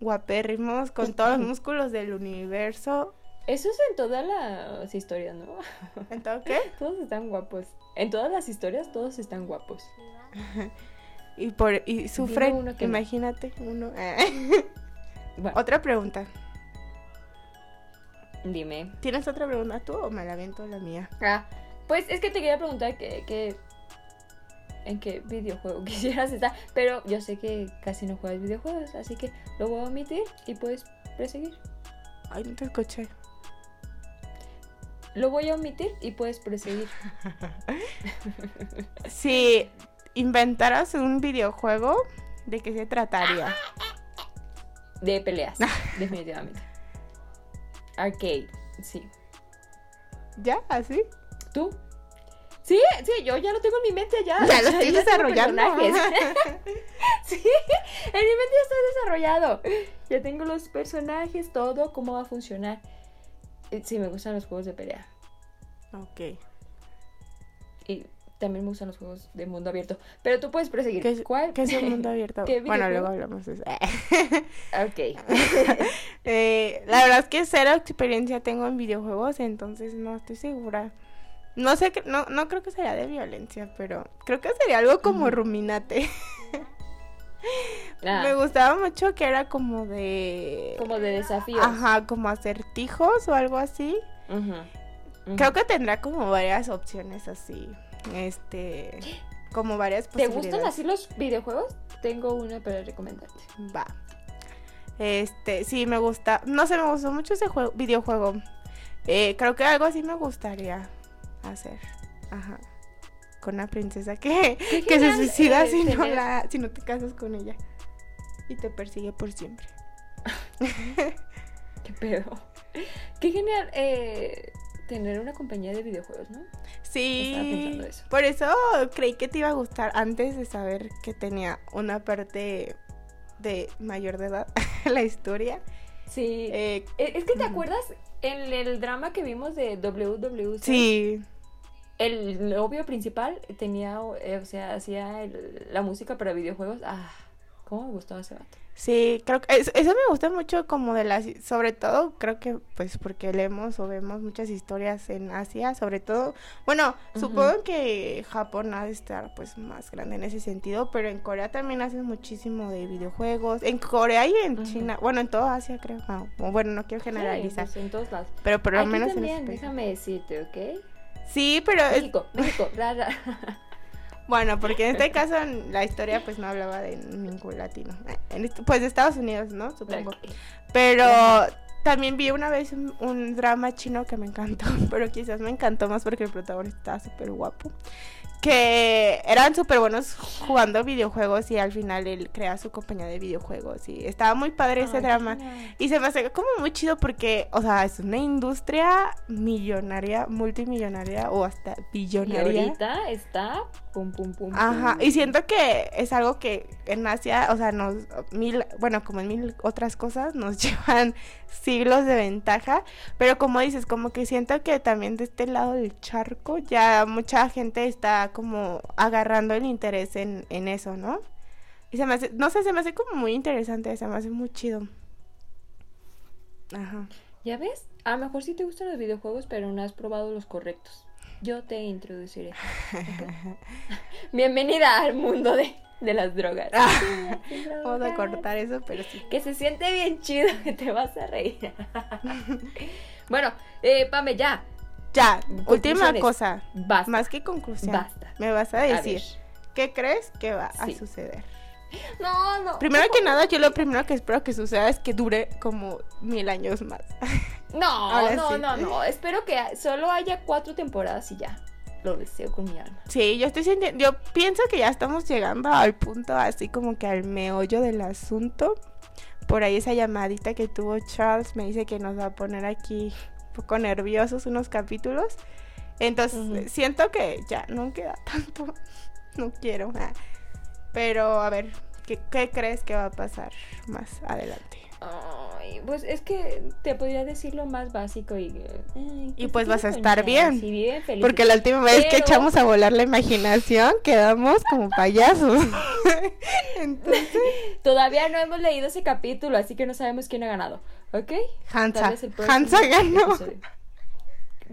Guapérrimos, con todos los músculos del universo. Eso es en todas las historias, ¿no? ¿Entonces qué? Todos están guapos. En todas las historias todos están guapos. Y, por, y sufren, uno que no. imagínate, uno. Bueno, Otra pregunta. dime. ¿Tienes otra pregunta tú o me la aviento la mía? Ah, pues es que te quería preguntar que, que- en qué videojuego quisieras estar, pero yo sé que casi no juegas videojuegos, así que lo voy a omitir y puedes proseguir. Ay, no te escuché. Lo voy a omitir y puedes proseguir. Sí, inventaras un videojuego, ¿de qué se trataría? De peleas, definitivamente. Arcade, sí. ¿Ya? ¿Así? ¿Tú? Sí, sí, yo ya lo tengo en mi mente ya. Ya lo estoy desarrollando. sí, en mi mente ya está desarrollado. Ya tengo los personajes, todo, cómo va a funcionar. Eh, Sí, me gustan los juegos de pelea. Ok. Y también me gustan los juegos de mundo abierto. Pero tú puedes proseguir. ¿Qué ¿Cuál? qué es el mundo abierto? ¿Qué bueno, luego hablamos de eso. ok. Eh, la verdad es que cero experiencia tengo en videojuegos, entonces no estoy segura. No sé, que- no, no creo que sería de violencia, pero creo que sería algo como. Ruminate. Ah, Me gustaba mucho que era como de... como de desafíos. Ajá, como acertijos o algo así. Creo que tendrá como varias opciones así. Este... Como varias ¿Te gustan así los videojuegos? Tengo uno para recomendarte. Va. Este, sí, me gusta. No sé, me gustó mucho ese juego, videojuego. Eh, creo que algo así me gustaría hacer. Ajá. Con una princesa que, que se suicida eh, si, no la, si no te casas con ella. Y te persigue por siempre. ¿Qué pedo? Qué genial eh, tener una compañía de videojuegos, ¿no? Sí. Estaba pensando eso. Por eso creí que te iba a gustar antes de saber que tenía una parte de mayor de edad la historia. Sí. Eh, Eh, es que te ujú. acuerdas en el drama que vimos de WWC. sí. El novio principal tenía, eh, o sea, hacía el- la música para videojuegos. Ah, cómo me gustaba ese vato. Sí, creo que es- eso me gusta mucho como de las, sobre todo creo que pues porque leemos o vemos muchas historias en Asia, sobre todo, bueno, supongo que Japón ha de estar pues más grande en ese sentido, pero en Corea también hacen muchísimo de videojuegos, en Corea y en. China, bueno, en toda Asia creo, ah, bueno, no quiero generalizar, Sí, pues, en todos lados. pero por lo menos en también, país. déjame decirte, ¿ok? Sí, pero es- México, México, ra, ra. Bueno, porque en este caso la historia pues no hablaba de ningún latino. Pues de Estados Unidos, ¿no? Supongo. Pero también vi una vez un, un drama chino que me encantó, pero quizás me encantó más porque el protagonista estaba súper guapo. Que eran súper buenos jugando videojuegos y al final él crea su compañía de videojuegos y estaba muy padre ese Ay, drama. Y se me hace como muy chido porque, o sea, es una industria millonaria, multimillonaria o hasta Y billonaria. ahorita está pum pum pum. Ajá, pum. y siento que es algo que en Asia, o sea, nos, mil, bueno, como en mil otras cosas, nos llevan siglos de ventaja, pero como dices, como que siento que también de este lado del charco ya mucha gente está como agarrando el interés en, en eso, ¿no? Y se me hace, no sé, se me hace como muy interesante, se me hace muy chido. Ajá. ¿Ya ves? A lo mejor sí te gustan los videojuegos, pero no has probado los correctos. Yo te introduciré. Bienvenida al mundo de, de las drogas. Vamos a cortar eso, pero sí. Que se siente bien chido, que te vas a reír. bueno, eh, Pame, ya. Ya, última cosa, Basta. más que conclusión. Basta. Me vas a decir. ¿Qué crees que va Sí. a suceder? No, no. Primero que nada, yo lo primero que espero que suceda es que dure como mil años más. No, no, sí. no, no. Espero que solo haya cuatro temporadas y ya. Lo deseo con mi alma. Sí, yo estoy sintiendo, yo pienso que ya estamos llegando al punto así como que al meollo del asunto. Por ahí esa llamadita que tuvo Charles me dice que nos va a poner aquí poco nerviosos unos capítulos. Entonces, siento que ya no queda tanto. No quiero. ah. Pero a ver, ¿qué, qué crees que va a pasar más adelante? Ay, pues es que te podría decir lo más básico y... ay, Y pues se vas a queden estar bien, felices. Porque la última vez que echamos a volar la imaginación quedamos como payasos. Entonces, Todavía no hemos leído ese capítulo, así que no sabemos quién ha ganado. ¿Ok? Hansa. Hansa ganó. episodio.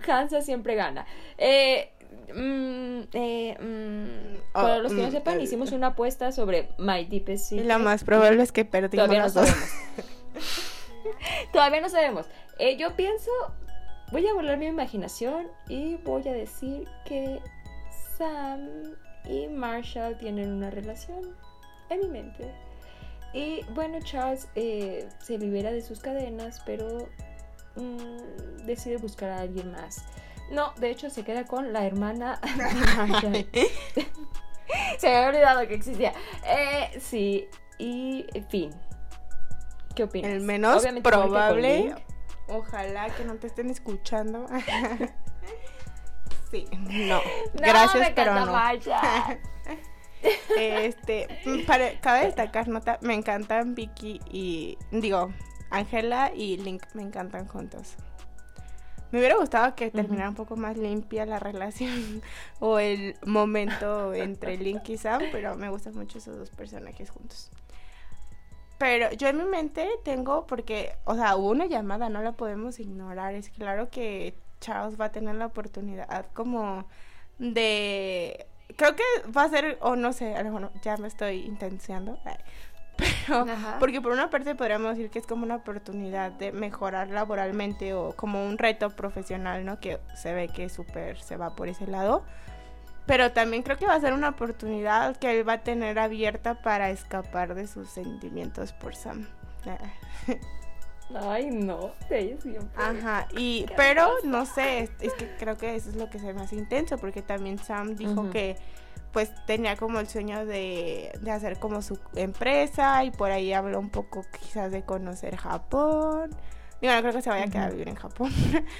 Hansa siempre gana. Eh, mm, eh, mm, Oh, para los que no mm, sepan, eh. hicimos una apuesta sobre My Deepest Y Secret. lo más probable es que perdimos Todavía no los dos. Todavía no sabemos. Eh, yo pienso, voy a volar mi imaginación y voy a decir que Sam y Marshall tienen una relación en mi mente. Y bueno, Charles eh, se libera de sus cadenas, pero mm, decide buscar a alguien más. No, de hecho se queda con la hermana de. Se me había olvidado que existía. Eh, sí, y en fin. ¿Qué opinas? El menos Obviamente, probable. Ojalá que no te estén escuchando. sí, no. No, Gracias, me pero no. Este, mm, para, cabe destacar, nota, me encantan Vicky y, digo, Ángela y Link me encantan juntos. Me hubiera gustado que terminara un poco más limpia la relación o el momento entre Link y Sam, pero me gustan mucho esos dos personajes juntos. Pero yo en mi mente tengo, porque, o sea, hubo una llamada, no la podemos ignorar. Es claro que Charles va a tener la oportunidad como de... Creo que va a ser, o no sé, a lo mejor ya me estoy intenciando. ay, Pero, Ajá. porque por una parte podríamos decir que es como una oportunidad de mejorar laboralmente o como un reto profesional, ¿no? Que se ve que súper se va por ese lado. Pero también creo que va a ser una oportunidad que él va a tener abierta para escapar de sus sentimientos por Sam. Ay, no, ella siempre. Ajá, y ¿Qué pero pasa? no sé, es, es que creo que eso es lo que se me hace intenso, porque también Sam dijo que pues tenía como el sueño de, de hacer como su empresa y por ahí habló un poco quizás de conocer Japón. Digo, no creo que se vaya a quedar a vivir en Japón,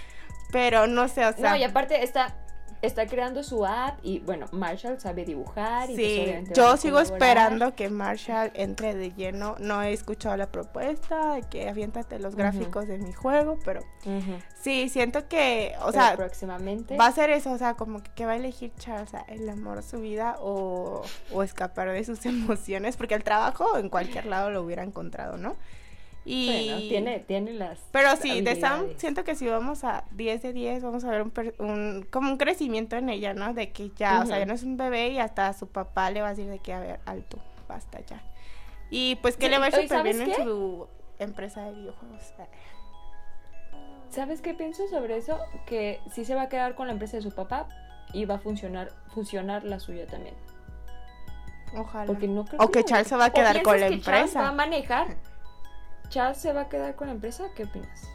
pero no sé, o sea... No, y aparte está, está creando su app y bueno, Marshall sabe dibujar y pues, Sí, yo a sigo esperando que Marshall entre de lleno. No he escuchado la propuesta de que aviéntate los gráficos de mi juego, pero sí, siento que, o Pero sea, próximamente. va a ser eso, o sea, como que, que va a elegir Charles, o sea, el amor de su vida o, o escapar de sus emociones, porque el trabajo en cualquier lado lo hubiera encontrado, ¿no? Y... Bueno, tiene, tiene las. Pero sí, de Sam siento que si vamos a 10 de 10, vamos a ver un, un- como un crecimiento en ella, ¿no? De que ya, o sea, ya no es un bebé y hasta su papá le va a decir de que, a ver, alto, basta ya. Y pues que Sí, le va a ir súper bien ¿sabes en su empresa de videojuegos. ¿Sabes qué pienso sobre eso? Que sí se va a quedar con la empresa de su papá y va a funcionar, fusionar la suya también. Ojalá. Porque no creo O que Charles se va a ¿O quedar con la que Charles va a empresa. manejar. Charles se va a quedar con la empresa, ¿qué opinas?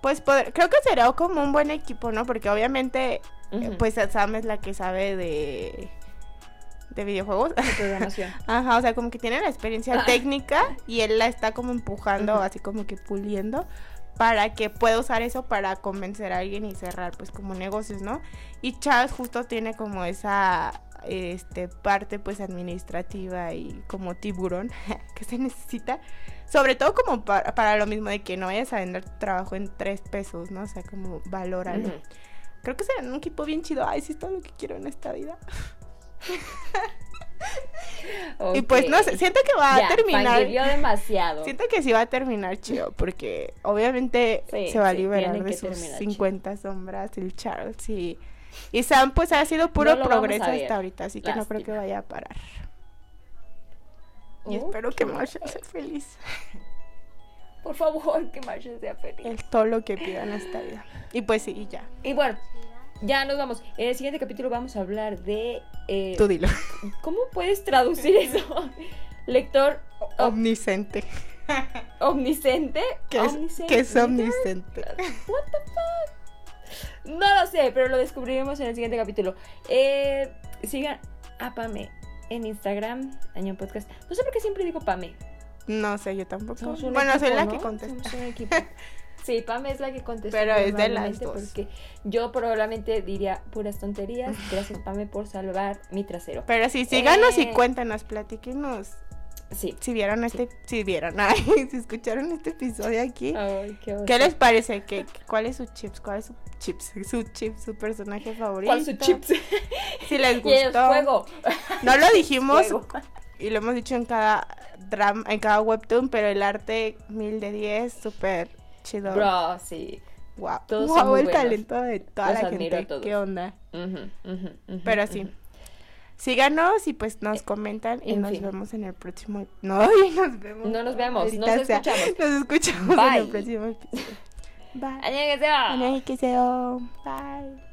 Pues poder- creo que será como un buen equipo, ¿no? Porque obviamente, eh, pues Sam es la que sabe de, de videojuegos. De programación. Ajá, o sea, como que tiene la experiencia técnica y él la está como empujando, así como que puliendo para que pueda usar eso para convencer a alguien y cerrar pues como negocios, ¿no? Y Charles justo tiene como esa este parte pues administrativa y como tiburón que se necesita, sobre todo como pa- para lo mismo de que no vayas a vender tu trabajo en tres pesos, ¿no? O sea, como valóralo. Creo que será un equipo bien chido. Ay, sí, es todo lo que quiero en esta vida. Y pues no sé, siento que va Ya, a terminar. demasiado. Siento que sí va a terminar chido, porque obviamente Sí, se va a liberar de sus terminar 50 sombras el Charles y, y Sam pues ha sido puro No progreso hasta ahorita, así que no creo que vaya a parar. Y espero que. Marshall sea feliz. Por favor, que Marshall sea feliz. Es todo lo que pida en esta vida. Y pues sí, y ya. Y bueno, ya nos vamos. En el siguiente capítulo vamos a hablar de... eh, Tú dilo. ¿Cómo puedes traducir eso? Lector o- Omnisciente. omnisciente. Que es, Omniscient que es omnisciente. What the fuck? No lo sé, pero lo descubriremos en el siguiente capítulo. Eh, sigan a Pame en Instagram, Año Podcast. No sé por qué siempre digo Pame. No sé, yo tampoco. Bueno, soy la ¿no? que contesta. Somos un equipo. Sí, Pame es la que contesta. Pero es de las dos. Porque yo probablemente diría puras tonterías. Gracias, Pame, por salvar mi trasero. Pero sí, síganos y Eh. cuéntanos, platíquenos Sí. si vieron este, si vieron, ay, si escucharon este episodio aquí. Ay, qué ¿Qué oso. les parece? ¿Qué, ¿Cuál es su chips? ¿Cuál es su chips? Su chip, su personaje favorito. ¿Cuál su chips? Si les Y el gustó. No lo dijimos y lo hemos dicho en cada drama, en cada webtoon, pero el arte mil de 10, súper chido. Bro, sí. Wow, todos wow el buenos. talento de toda Los la gente. todos. ¿Qué onda? Pero sí. ujú. Síganos y pues nos comentan y en nos fin. vemos en el próximo. No, y nos vemos. No nos vemos, Maldita nos sea. escuchamos. Nos escuchamos en el Bye. próximo episodio. Bye. 안녕히 계세요. 안녕히 계세요. Bye.